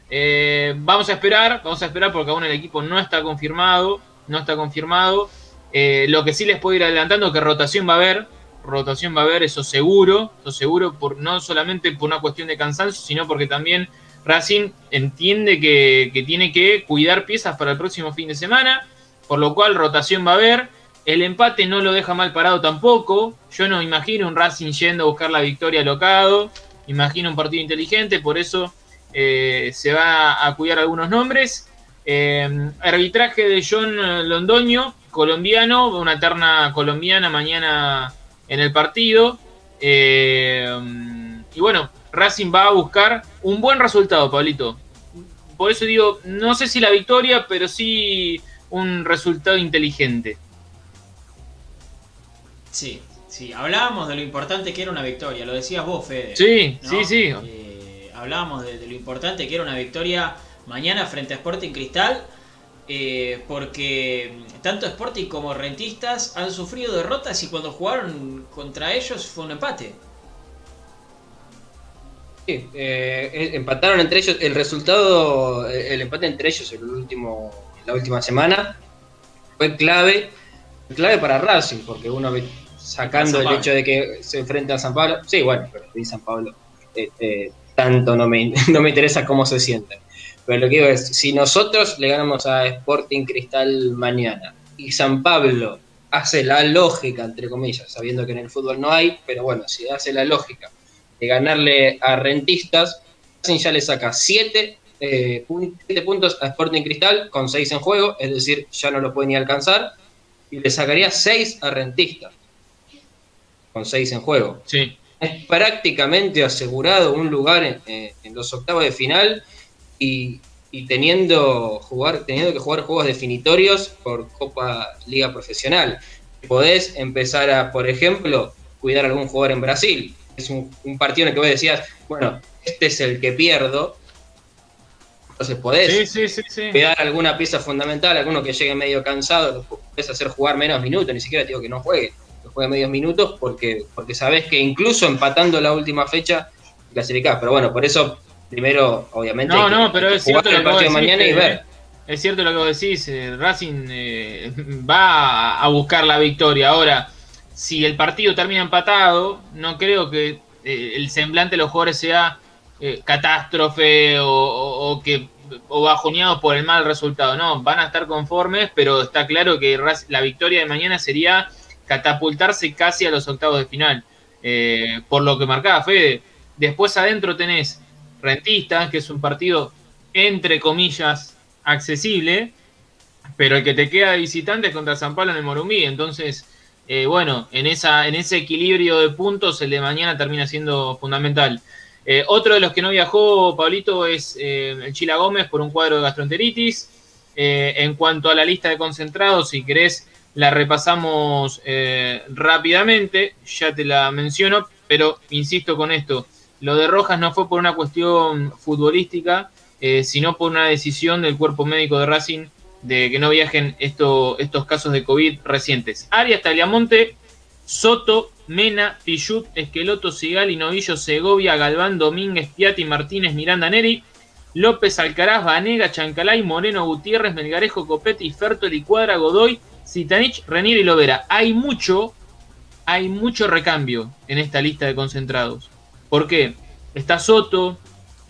eh, vamos a esperar, vamos a esperar porque aún el equipo no está confirmado, no está confirmado. Eh, lo que sí les puedo ir adelantando es que rotación va a haber, rotación va a haber, eso seguro, eso seguro, por, no solamente por una cuestión de cansancio, sino porque también Racing entiende que, que, tiene que cuidar piezas para el próximo fin de semana, por lo cual rotación va a haber. El empate no lo deja mal parado tampoco. Yo no imagino un Racing yendo a buscar la victoria alocado. Imagino un partido inteligente, por eso eh, se va a cuidar algunos nombres. Eh, arbitraje de John Londoño, colombiano, una terna colombiana mañana en el partido. Eh, y bueno, Racing va a buscar un buen resultado, Pablito. Por eso digo, no sé si la victoria, pero sí un resultado inteligente. Sí, sí, hablábamos de lo importante que era una victoria, lo decías vos, Fede. Sí, ¿no? sí, sí. Eh, hablábamos de, de, lo importante que era una victoria mañana frente a Sporting Cristal, eh, porque tanto Sporting como Rentistas han sufrido derrotas y cuando jugaron contra ellos fue un empate. Sí, eh, empataron entre ellos. El resultado, el empate entre ellos el último, la última semana fue clave, clave para Racing, porque uno ve, sacando el hecho de que se enfrenta a San Pablo. Sí, bueno, pero vi San Pablo. Eh, eh, tanto no me, no me interesa cómo se sienten. Pero lo que digo es, si nosotros le ganamos a Sporting Cristal mañana y San Pablo hace la lógica, entre comillas, sabiendo que en el fútbol no hay, pero bueno, si hace la lógica de ganarle a Rentistas, ya le saca 7 eh, puntos a Sporting Cristal con 6 en juego, es decir, ya no lo puede ni alcanzar, y le sacaría 6 a Rentistas con 6 en juego. Sí. Es prácticamente asegurado un lugar en, eh, en los octavos de final y, y, teniendo, jugar, teniendo que jugar juegos definitorios por Copa Liga Profesional. Podés empezar a, por ejemplo, cuidar a algún jugador en Brasil. Es un, un partido en el que vos decías, bueno, este es el que pierdo. Entonces podés sí, sí, alguna pieza fundamental, alguno que llegue medio cansado, podés hacer jugar menos minutos, ni siquiera te digo que no juegue, juegue medios minutos, porque, porque sabés que incluso empatando la última fecha, clasificás. Pero bueno, por eso primero, obviamente, no, no, pero es cierto el lo que partido de mañana y ver. Es cierto lo que vos decís, eh, Racing eh, va a buscar la victoria. Ahora, si el partido termina empatado, no creo que eh, el semblante de los jugadores sea eh, catástrofe o, o, o, que o bajoneados por el mal resultado. No, van a estar conformes, pero está claro que la victoria de mañana sería catapultarse casi a los octavos de final. Eh, por lo que marcaba Fede. Después adentro tenés Rentistas, que es un partido entre comillas accesible, pero el que te queda de visitante es contra San Pablo en el Morumbí. Entonces, eh, bueno, en, esa, en ese equilibrio de puntos, el de mañana termina siendo fundamental. Eh, otro de los que no viajó, Pablito, es el Chila Gómez por un cuadro de gastroenteritis. En cuanto a la lista de concentrados, si querés, la repasamos rápidamente, ya te la menciono, pero insisto con esto, lo de Rojas no fue por una cuestión futbolística, sino por una decisión del cuerpo médico de Racing de que no viajen esto, estos casos de COVID recientes. Arias Taliamonte, Soto, Mena, Pichut, Esqueloto, Sigali, Novillo, Segovia, Galván, Domínguez, Piatti, Martínez, Miranda, Neri, López, Alcaraz, Vanega, Chancalay, Moreno, Gutiérrez, Melgarejo, Copetti, Fertoli, Cuadra, Godoy, Zitanich, Renier y Lovera. Hay mucho, hay mucho recambio en esta lista de concentrados. ¿Por qué? Está Soto,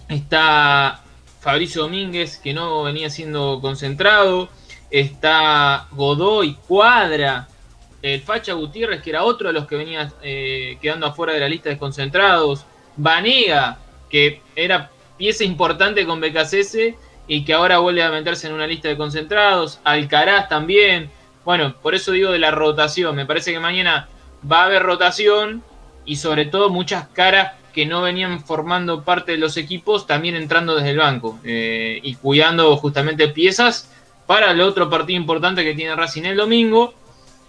está Fabricio Domínguez, que no venía siendo concentrado, está Godoy, Cuadra, el Facha Gutiérrez, que era otro de los que venía eh, quedando afuera de la lista de desconcentrados, Vanega, que era pieza importante con BKCS y que ahora vuelve a meterse en una lista de concentrados, Alcaraz también, bueno, por eso digo de la rotación, me parece que mañana va a haber rotación y sobre todo muchas caras que no venían formando parte de los equipos también entrando desde el banco eh, y cuidando justamente piezas para el otro partido importante que tiene Racing el domingo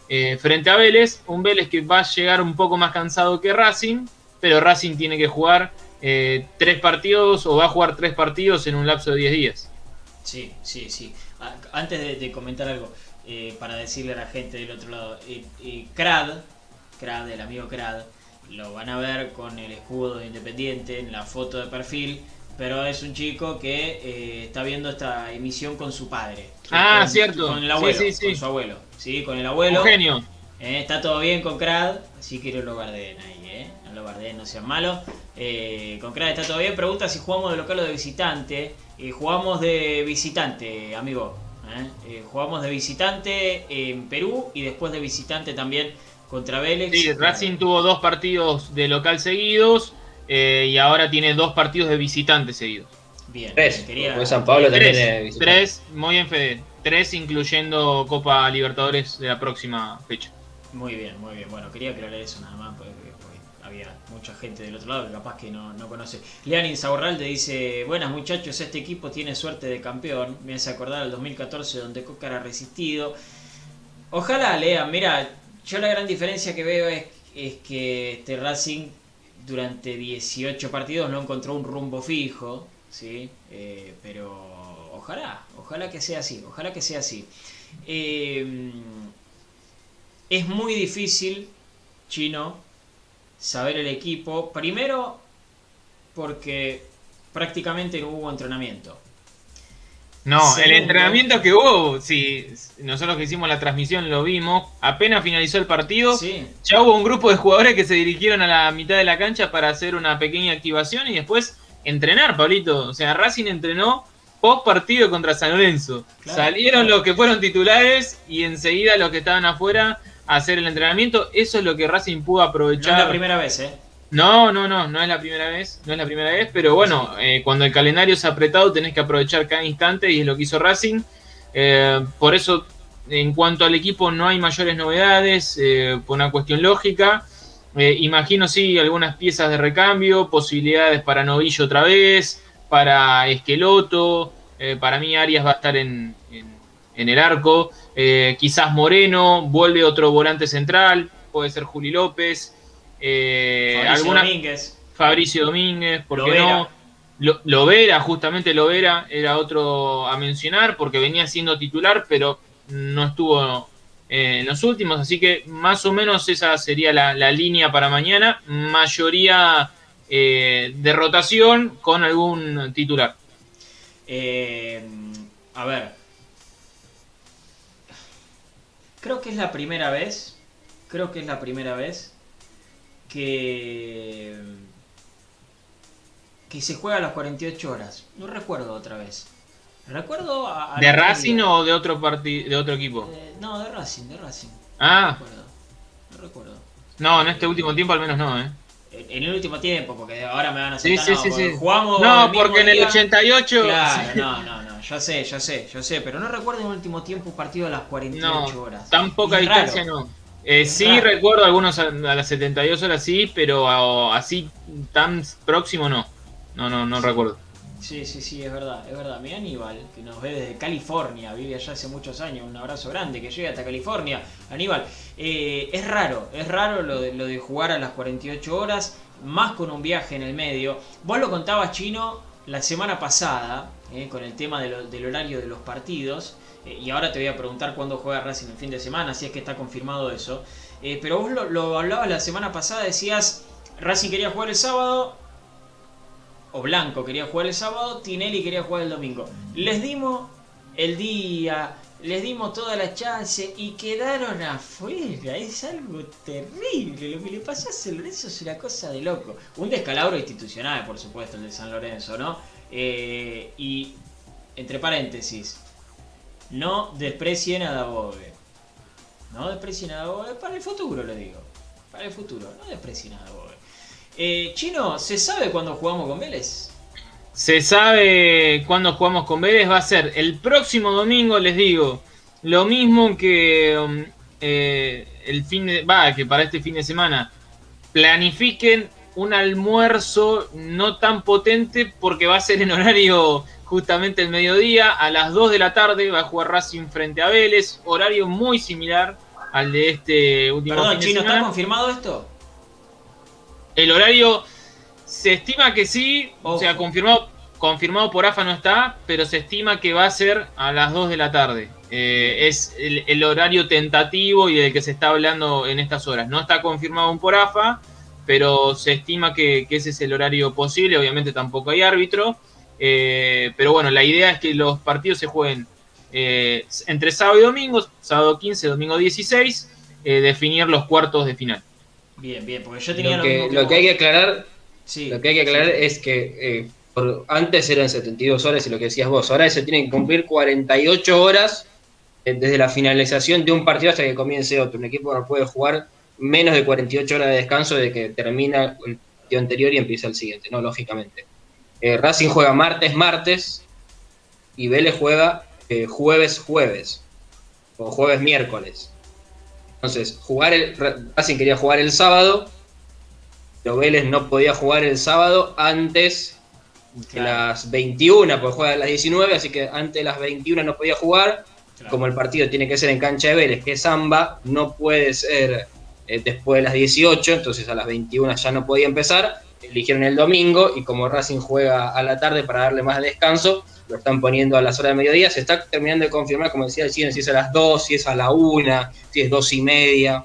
eh, frente a Vélez, un Vélez que va a llegar un poco más cansado que Racing, pero Racing tiene que jugar eh, tres partidos o va a jugar tres partidos en un lapso de 10 días. Sí, sí, sí. Antes de, comentar algo, para decirle a la gente del otro lado, Crad, Crad, el amigo Crad, lo van a ver con el escudo de Independiente en la foto de perfil, pero es un chico que eh, está viendo esta emisión con su padre. Ah, cierto. Con el abuelo, con su abuelo. Sí, con el abuelo. genio. Eh, está todo bien con Crad, así que no lo guarden ahí, ¿eh? No lo guarden, no sean malos. Eh, con Crad está todo bien. Pregunta si jugamos de local o de visitante. jugamos de visitante, amigo. Jugamos de visitante en Perú y después de visitante también contra Vélez. Sí, Racing tuvo dos partidos de local seguidos eh, y ahora tiene dos partidos de visitante seguidos. Bien, tres. Quería... San Pablo tres, también Tres, muy bien, Fede. Tres, incluyendo Copa Libertadores de la próxima fecha. Muy bien, muy bien. Bueno, quería aclarar eso nada más, mucha gente del otro lado capaz que no, no conoce. Leanin te dice: Buenas muchachos, este equipo tiene suerte de campeón. Me hace acordar al 2014 donde Coca era resistido. Ojalá, lean, mira, yo la gran diferencia que veo es, que este Racing durante 18 partidos no encontró un rumbo fijo, ¿sí? Eh, pero ojalá, ojalá que sea así, ojalá que sea así. Eh, es muy difícil, Chino, saber el equipo. Primero, porque prácticamente no hubo entrenamiento. No, el entrenamiento que hubo, sí, nosotros que hicimos la transmisión lo vimos, apenas finalizó el partido, ya hubo un grupo de jugadores que se dirigieron a la mitad de la cancha para hacer una pequeña activación y después entrenar, Pablito. O sea, Racing entrenó post partido contra San Lorenzo. Salieron los que fueron titulares y enseguida los que estaban afuera hacer el entrenamiento. Eso es lo que Racing pudo aprovechar. No es la primera vez, ¿eh? No, no, no, no es la primera vez, no es la primera vez, pero bueno, eh, cuando el calendario es apretado tenés que aprovechar cada instante y es lo que hizo Racing. Eh, por eso, en cuanto al equipo, no hay mayores novedades, eh, por una cuestión lógica. imagino sí algunas piezas de recambio, posibilidades para Novillo otra vez, para Esqueloto, para mí Arias va a estar en, en el arco, quizás Moreno, vuelve otro volante central, puede ser Juli López. Eh, Fabricio Domínguez. Fabricio Domínguez, porque no? Lo, Lovera, justamente Lovera era otro a mencionar porque venía siendo titular, pero no estuvo eh, en los últimos, así que más o menos esa sería la, línea para mañana. Mayoría eh, de rotación con algún titular. a ver, creo que es la primera vez, creo que es la primera vez que, que se juega a las 48 horas. No recuerdo otra vez. Recuerdo a, ¿De Racing o de otro partido de otro equipo? Eh, no, de Racing, de Racing. Ah. No recuerdo. No recuerdo. No, en este último tiempo al menos no, ¿eh? En el último tiempo, porque ahora me van a hacer sí, sí, sí, jugamos. No, porque en el 88. Claro, no, no, no. Yo sé, yo sé, yo sé. Pero no recuerdo en el último tiempo un partido a las 48 horas. Tan poca distancia no. Eh, sí, recuerdo algunos a, las 72 horas sí, pero así tan próximo no. No, no, no recuerdo. Sí, sí, sí, es verdad, es verdad. Mi Aníbal, que nos ve desde California, vive allá hace muchos años, un abrazo grande, que llega hasta California. Aníbal, eh, es raro, es raro lo de, lo de jugar a las 48 horas, más con un viaje en el medio. Vos lo contabas, Chino, la semana pasada, eh, con el tema del horario de los partidos. Eh, y ahora te voy a preguntar cuándo juega Racing el fin de semana, si es que está confirmado eso. Eh, pero vos lo, hablabas la semana pasada, decías, Racing quería jugar el sábado, o Blanco quería jugar el sábado, Tinelli quería jugar el domingo. Les dimos el día, les dimos toda la chance y quedaron afuera. Es algo terrible. Lo que le pasó a San Lorenzo es una cosa de loco. Un descalabro institucional, por supuesto, el de San Lorenzo, ¿no? Eh, y, entre paréntesis, no desprecien a Dabove. No desprecien a Bobe. Para el futuro, le digo. Para el futuro. No desprecien a Bobe. Eh, Chino, ¿se sabe cuándo jugamos con Vélez? Se sabe cuándo jugamos con Vélez. Va a ser el próximo domingo, les digo. Lo mismo que um, eh, el fin de. Va, que para este fin de semana. Planifiquen un almuerzo no tan potente porque va a ser en horario justamente el mediodía. A las 2 de la tarde va a jugar Racing frente a Vélez. Horario muy similar al de este último Perdón, fin de Chino, semana. ¿está confirmado esto? El horario se estima que sí, o sea, confirmado, confirmado por AFA no está, pero se estima que va a ser a las 2 de la tarde. Eh, es el, el horario tentativo y del que se está hablando en estas horas. No está confirmado aún por AFA, pero se estima que, que ese es el horario posible. Obviamente tampoco hay árbitro. Eh, pero bueno, la idea es que los partidos se jueguen eh, entre sábado y domingo, sábado 15, domingo 16, eh, definir los cuartos de final. Bien, bien, porque yo tenía Lo lo, que, mismo lo que hay que aclarar, Sí, lo que hay que aclarar sí. es que eh, por- antes eran 72 horas y lo que decías vos, ahora se tienen que cumplir 48 horas eh, desde la finalización de un partido hasta que comience otro. Un equipo no puede jugar menos de 48 horas de descanso de que termina el partido anterior y empieza el siguiente, no, lógicamente. Eh, Racing juega martes, martes y Vélez juega eh, jueves, jueves o jueves, miércoles. Entonces, jugar el, Racing quería jugar el sábado, pero Vélez no podía jugar el sábado antes de Claro, las 21, porque juega a las 19, así que antes de las 21 no podía jugar. claro. Como el partido tiene que ser en cancha de Vélez, que es Zamba, no puede ser eh, después de las 18, entonces a las 21 ya no podía empezar. Eligieron el domingo y como Racing juega a la tarde para darle más descanso, lo están poniendo a las horas de mediodía. Se está terminando de confirmar, como decía el chino, si es a las 2, si es a la 1, si es 2 y media.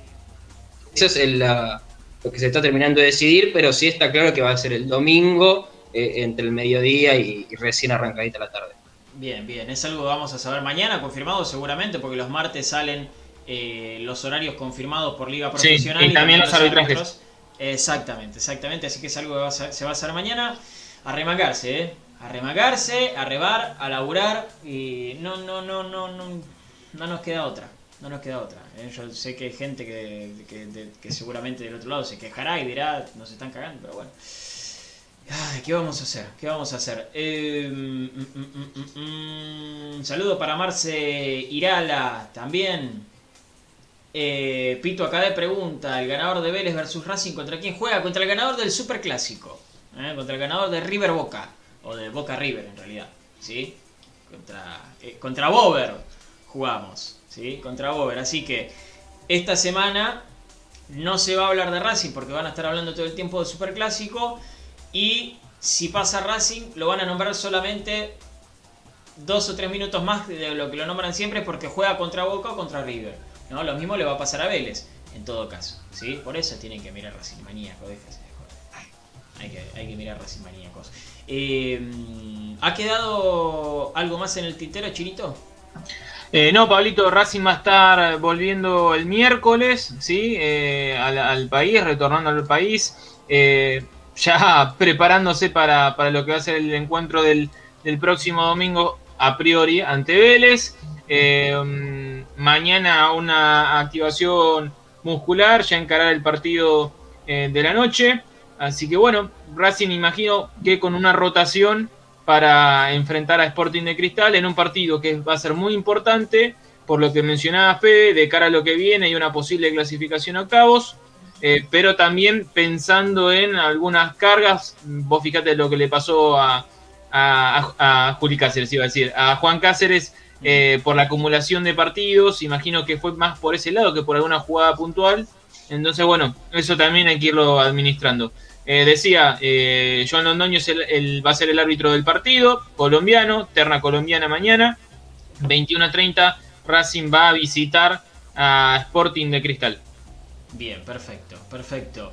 Eso es lo que se está terminando de decidir, pero sí está claro que va a ser el domingo eh, entre el mediodía y, y recién arrancadita la tarde. Bien, bien, es algo que vamos a saber mañana, confirmado seguramente, porque los martes salen eh, los horarios confirmados por Liga Sí, Profesional. y también los arbitrajes. árbitros. Exactamente, exactamente, así que es algo que va a ser- se va a hacer mañana. A remangarse, ¿eh? A remangarse, a rebar, a laburar y no, no, no, no, no, no nos queda otra. No nos queda otra. ¿eh? Yo sé que hay gente que, que- de- que seguramente del otro lado se quejará y dirá, nos están cagando, pero bueno. Ay, ¿Qué vamos a hacer? ¿Qué vamos a hacer? Eh, mm, mm, mm, mm, mm. saludo para Marce Irala también. Eh, Pito acá de pregunta, el ganador de Vélez versus Racing, ¿contra quién juega? Contra el ganador del Super Clásico. ¿eh? Contra el ganador de River Boca. O de Boca River en realidad. ¿Sí? Contra, eh, Bober jugamos. ¿Sí? Contra Bober. Así que esta semana no se va a hablar de Racing porque van a estar hablando todo el tiempo del Super Clásico. Y si pasa Racing, lo van a nombrar solamente dos o tres minutos más de lo que lo nombran siempre porque juega contra Boca o contra River. ¿No? Lo mismo le va a pasar a Vélez, en todo caso. ¿sí? Por eso tienen que mirar Racing Maníaco, déjese de. Hay que, mirar Racing Maníacos. Eh, ¿Ha quedado algo más en el tintero, Chirito? Eh, no, Pablito, Racing va a estar volviendo el miércoles, ¿sí? Eh, al, al país, retornando al país, eh, ya preparándose para, para lo que va a ser el encuentro del, del próximo domingo, a priori, ante Vélez. Mañana una activación muscular, ya encarar el partido eh, de la noche. Así que bueno, Racing imagino que con una rotación para enfrentar a Sporting de Cristal en un partido que va a ser muy importante, por lo que mencionaba Fede, de cara a lo que viene y una posible clasificación a octavos, eh, pero también pensando en algunas cargas, vos fíjate lo que le pasó a, a, a Juli Cáceres, iba a decir, a Juan Cáceres eh, por la acumulación de partidos, imagino que fue más por ese lado que por alguna jugada puntual, entonces bueno, eso también hay que irlo administrando. Eh, decía, eh, Joan Londoño es el- el- va a ser el árbitro del partido, colombiano, terna colombiana mañana, 21 a 30, Racing va a visitar a Sporting de Cristal. Bien, perfecto, perfecto.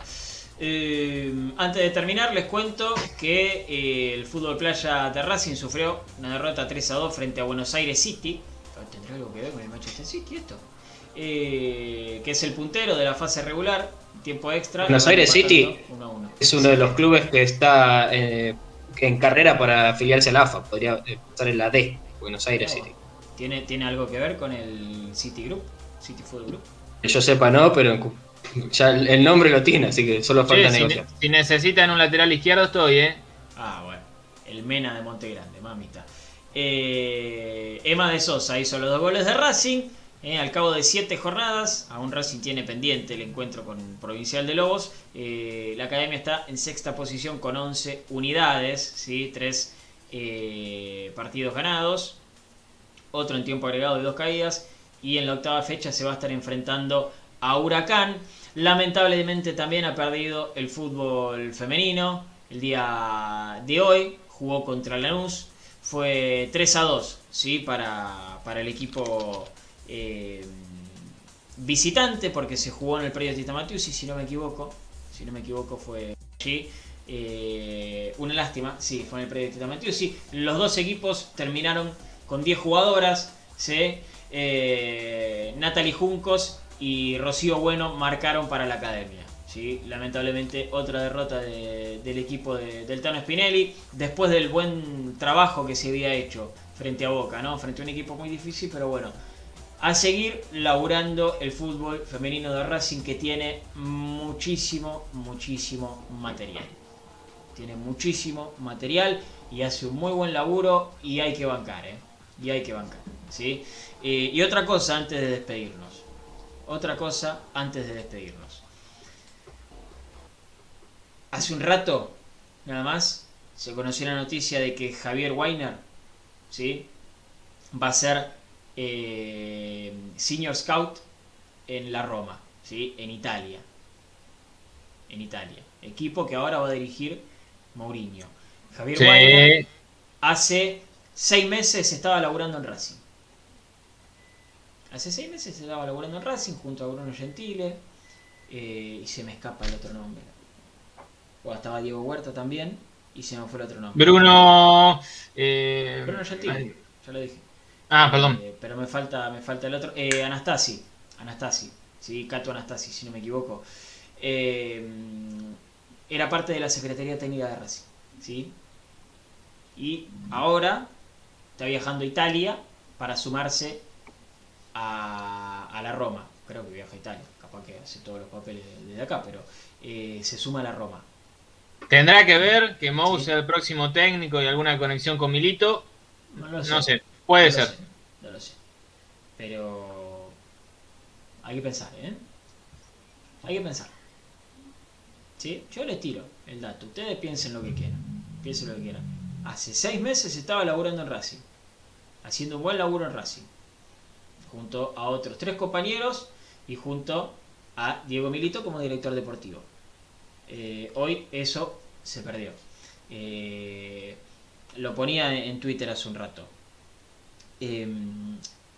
Eh, antes de terminar, les cuento que eh, el fútbol playa de Racing sufrió una derrota 3 a 2 frente a Buenos Aires City. ¿Tendrá algo que ver con el Manchester City esto? Eh, que es el puntero de la fase regular, tiempo extra. Buenos Aires City. Uno uno. Es uno de los clubes que está en carrera para afiliarse a la AFA, podría estar en la D, Buenos Aires City. ¿Tiene, ¿Tiene algo que ver con el City Group? City Football Group. Que yo sepa no, pero ya el nombre lo tiene, así que solo falta Che, si, si necesitan un lateral izquierdo estoy, ¿eh? Ah, bueno. El Mena de Monte Grande, mamita. Eh, Emma de Sosa hizo los dos goles de Racing. eh, al cabo de siete jornadas, aún Racing tiene pendiente el encuentro con Provincial de Lobos. Eh, la academia está en sexta posición con 11 unidades, ¿sí? tres eh, partidos ganados, otro en tiempo agregado de dos caídas. Y en la octava fecha se va a estar enfrentando a Huracán. Lamentablemente también ha perdido el fútbol femenino. El día de hoy jugó contra Lanús. Fue 3 a 2 ¿sí? para, para el equipo eh, visitante porque se jugó en el predio Tita Matiusi, si no me equivoco. Si no me equivoco fue allí. Eh, una lástima, sí, fue en el predio Tita Matiusi. Los dos equipos terminaron con 10 jugadoras. Eh, Natalie Juncos y Rocío Bueno marcaron para la academia. ¿sí? Lamentablemente otra derrota de- del equipo de- del Tano Spinelli, después del buen trabajo que se había hecho frente a Boca, ¿no? frente a un equipo muy difícil, pero bueno, a seguir laburando el fútbol femenino de Racing que tiene muchísimo, muchísimo material. Tiene muchísimo material y hace un muy buen laburo y hay que bancar, ¿eh? Y hay que bancar, ¿sí? Eh, y otra cosa antes de despedirnos. Otra cosa antes de despedirnos. Hace un rato, nada más, se conoció la noticia de que Javier Weiner, ¿sí? Va a ser eh, Senior Scout en la Roma, ¿sí? En Italia. En Italia. Equipo que ahora va a dirigir Mourinho. Javier Sí. Weiner hace seis meses estaba laburando en Racing. Hace seis meses estaba laburando en Racing junto a Bruno Gentile. eh, y se me escapa el otro nombre. O estaba Diego Huerta también. Y se me fue el otro nombre. Bruno. eh, Bruno Gentile, ay, ya lo dije. Ah, perdón. Eh, pero me falta, me falta el otro. Anastasi. Anastasi. Sí, Cato Anastasi, si no me equivoco. Era parte de la Secretaría Técnica de Racing. ¿sí? Y ahora está viajando a Italia para sumarse a, a la Roma. Creo que viaja a Italia. Capaz que hace todos los papeles desde acá, pero eh, se suma a la Roma. Tendrá que ver que Mou Sí. sea el próximo técnico y alguna conexión con Milito. No lo sé. No sé, puede No lo ser. sé, no lo sé. Pero hay que pensar, ¿eh? Hay que pensar. ¿Sí? Yo les tiro el dato. Ustedes piensen lo que quieran. Piensen lo que quieran. Hace seis meses estaba laburando en Racing. Haciendo un buen laburo en Racing. Junto a otros tres compañeros y junto a Diego Milito como director deportivo. Eh, hoy eso se perdió. Eh, lo ponía en Twitter hace un rato. Eh,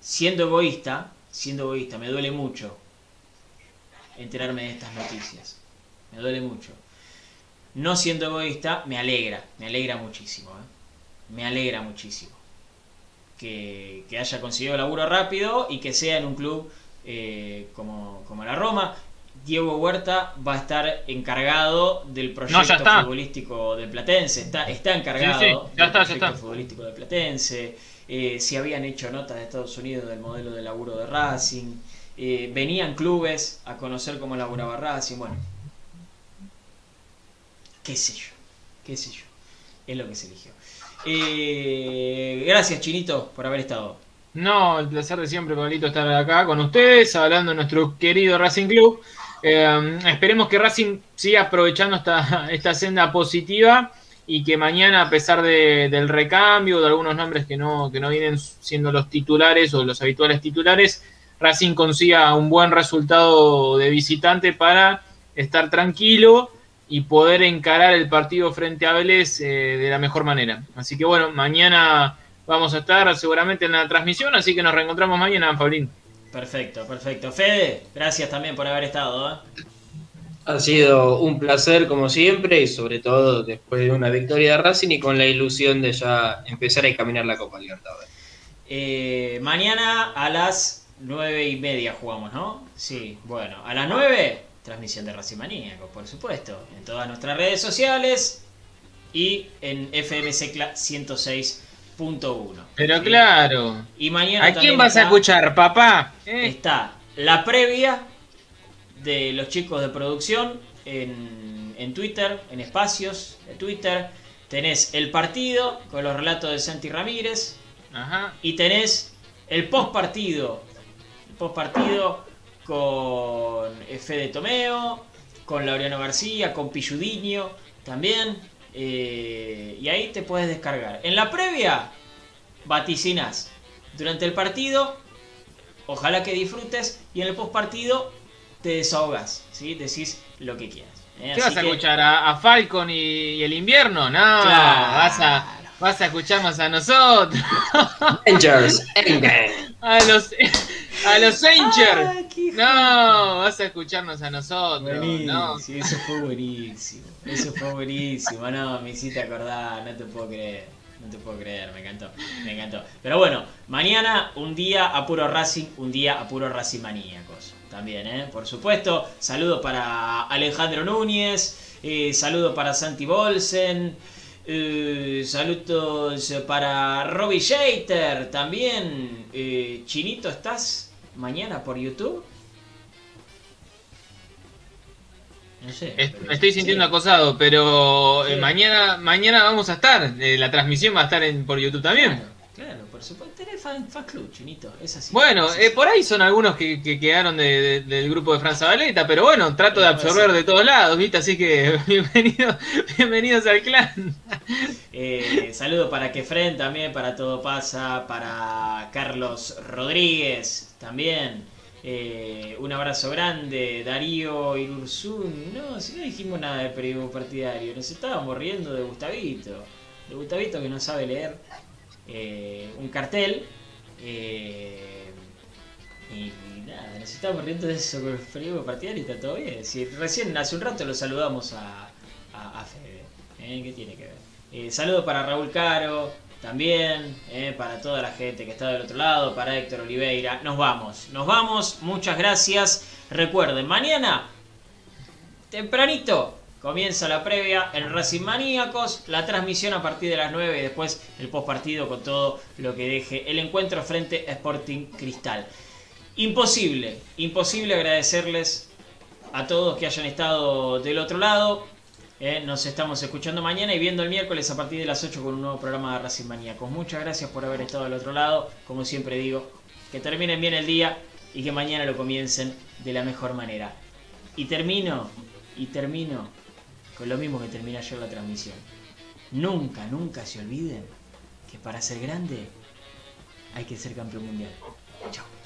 siendo egoísta, siendo egoísta, me duele mucho enterarme de estas noticias. Me duele mucho. No siendo egoísta, me alegra, me alegra muchísimo. ¿eh? Me alegra muchísimo. Que, que haya conseguido laburo rápido y que sea en un club eh, como, como la Roma. Diego Huerta va a estar encargado del proyecto ya futbolístico del Platense. Está, está encargado Sí, sí, ya del está, ya proyecto está. futbolístico del Platense. Eh, si habían hecho notas de Estados Unidos del modelo de laburo de Racing. Eh, venían clubes a conocer cómo laburaba Racing. Bueno, qué sé yo, qué sé yo. Es lo que se eligió. Eh, gracias, Chinito, por haber estado. No, el placer de siempre, Pablito, estar acá con ustedes, hablando de nuestro querido Racing Club. Eh, esperemos que Racing siga aprovechando esta, esta senda positiva y que mañana, a pesar de- del recambio, de algunos nombres que no, que no vienen siendo los titulares o los habituales titulares, Racing consiga un buen resultado de visitante para estar tranquilo y poder encarar el partido frente a Vélez eh, de la mejor manera. Así que bueno, mañana vamos a estar seguramente en la transmisión, así que nos reencontramos mañana, Pablín. Perfecto, perfecto. Fede, gracias también por haber estado. ¿eh? Ha sido un placer como siempre y sobre todo después de una victoria de Racing y con la ilusión de ya empezar a caminar la Copa Libertadores. Eh, mañana a las nueve y media jugamos, ¿no? Sí, bueno, a las 9, transmisión de Racing Maníaco, por supuesto, en todas nuestras redes sociales y en FM Secla 106.1. Pero ¿sí? claro. Y mañana ¿A quién vas a escuchar, papá? ¿Eh? Está la previa de los chicos de producción en, en Twitter, en espacios de Twitter. Tenés el partido con los relatos de Santi Ramírez Ajá. y tenés el post partido. El post partido con Fede Tomeo, con Laureano García, con Pilludiño también. eh, y ahí te puedes descargar. En la previa, vaticinas. Durante el partido, ojalá que disfrutes. Y en el post partido, te desahogas. ¿sí? Decís lo que quieras. ¿eh? ¿Qué Así vas a que- escuchar? ¿A, a Falcon y, y el invierno? No, Claro. vas, a, vas a escucharnos a nosotros. Endgame. A los, a los. Ay, hijo No, vas a escucharnos a nosotros. No. Eso fue buenísimo. Eso fue buenísimo. No, me hiciste acordar, no te puedo creer. No te puedo creer, me encantó, me encantó. Pero bueno, mañana un día a puro Racing, un día a puro Racing maníacos. También, ¿eh? Por supuesto. Saludo para Alejandro Núñez, eh, saludo para Santi Bolsen, eh, saludos para Robbie Shater también. Eh, Chinito, ¿estás mañana por YouTube? No sé. Me estoy sintiendo sí. acosado, pero eh, mañana mañana vamos a estar. eh, la transmisión va a estar en, por YouTube también. Claro, por supuesto. Tenés fan, fan club, chinito. Es así. Bueno, Es eh, por ahí son algunos que, que quedaron de- de- del grupo de Franza Valeta, pero bueno, trato de absorber de todos lados, ¿viste? Así que bienvenidos, bienvenidos al clan. Eh, saludo para Kefren también, para Todo Pasa, para Carlos Rodríguez también. Eh, un abrazo grande, Darío Irursun. No, si no dijimos nada de periodismo partidario, nos estábamos riendo de Gustavito. De Gustavito que no sabe leer eh, un cartel. eh, y nada, nos estábamos riendo de eso con el periodismo partidario y está todo bien. Si recién hace un rato lo saludamos a, a, a Fede. ¿eh? ¿Qué tiene que ver? Eh, saludo para Raúl Caro, también, eh, para toda la gente que está del otro lado, para Héctor Oliveira. Nos vamos, nos vamos, muchas gracias. Recuerden, mañana, tempranito, comienza la previa en Racing Maníacos, la transmisión a partir de las 9 y después el post partido con todo lo que deje el encuentro frente a Sporting Cristal. Imposible, imposible agradecerles a todos que hayan estado del otro lado. Eh, nos estamos escuchando mañana y viendo el miércoles a partir de las 8 con un nuevo programa de Racing Maníacos. Muchas gracias por haber estado del otro lado. Como siempre digo, que terminen bien el día y que mañana lo comiencen de la mejor manera. Y termino, y termino con lo mismo que terminé ayer la transmisión. Nunca, nunca se olviden que para ser grande hay que ser campeón mundial. Chao.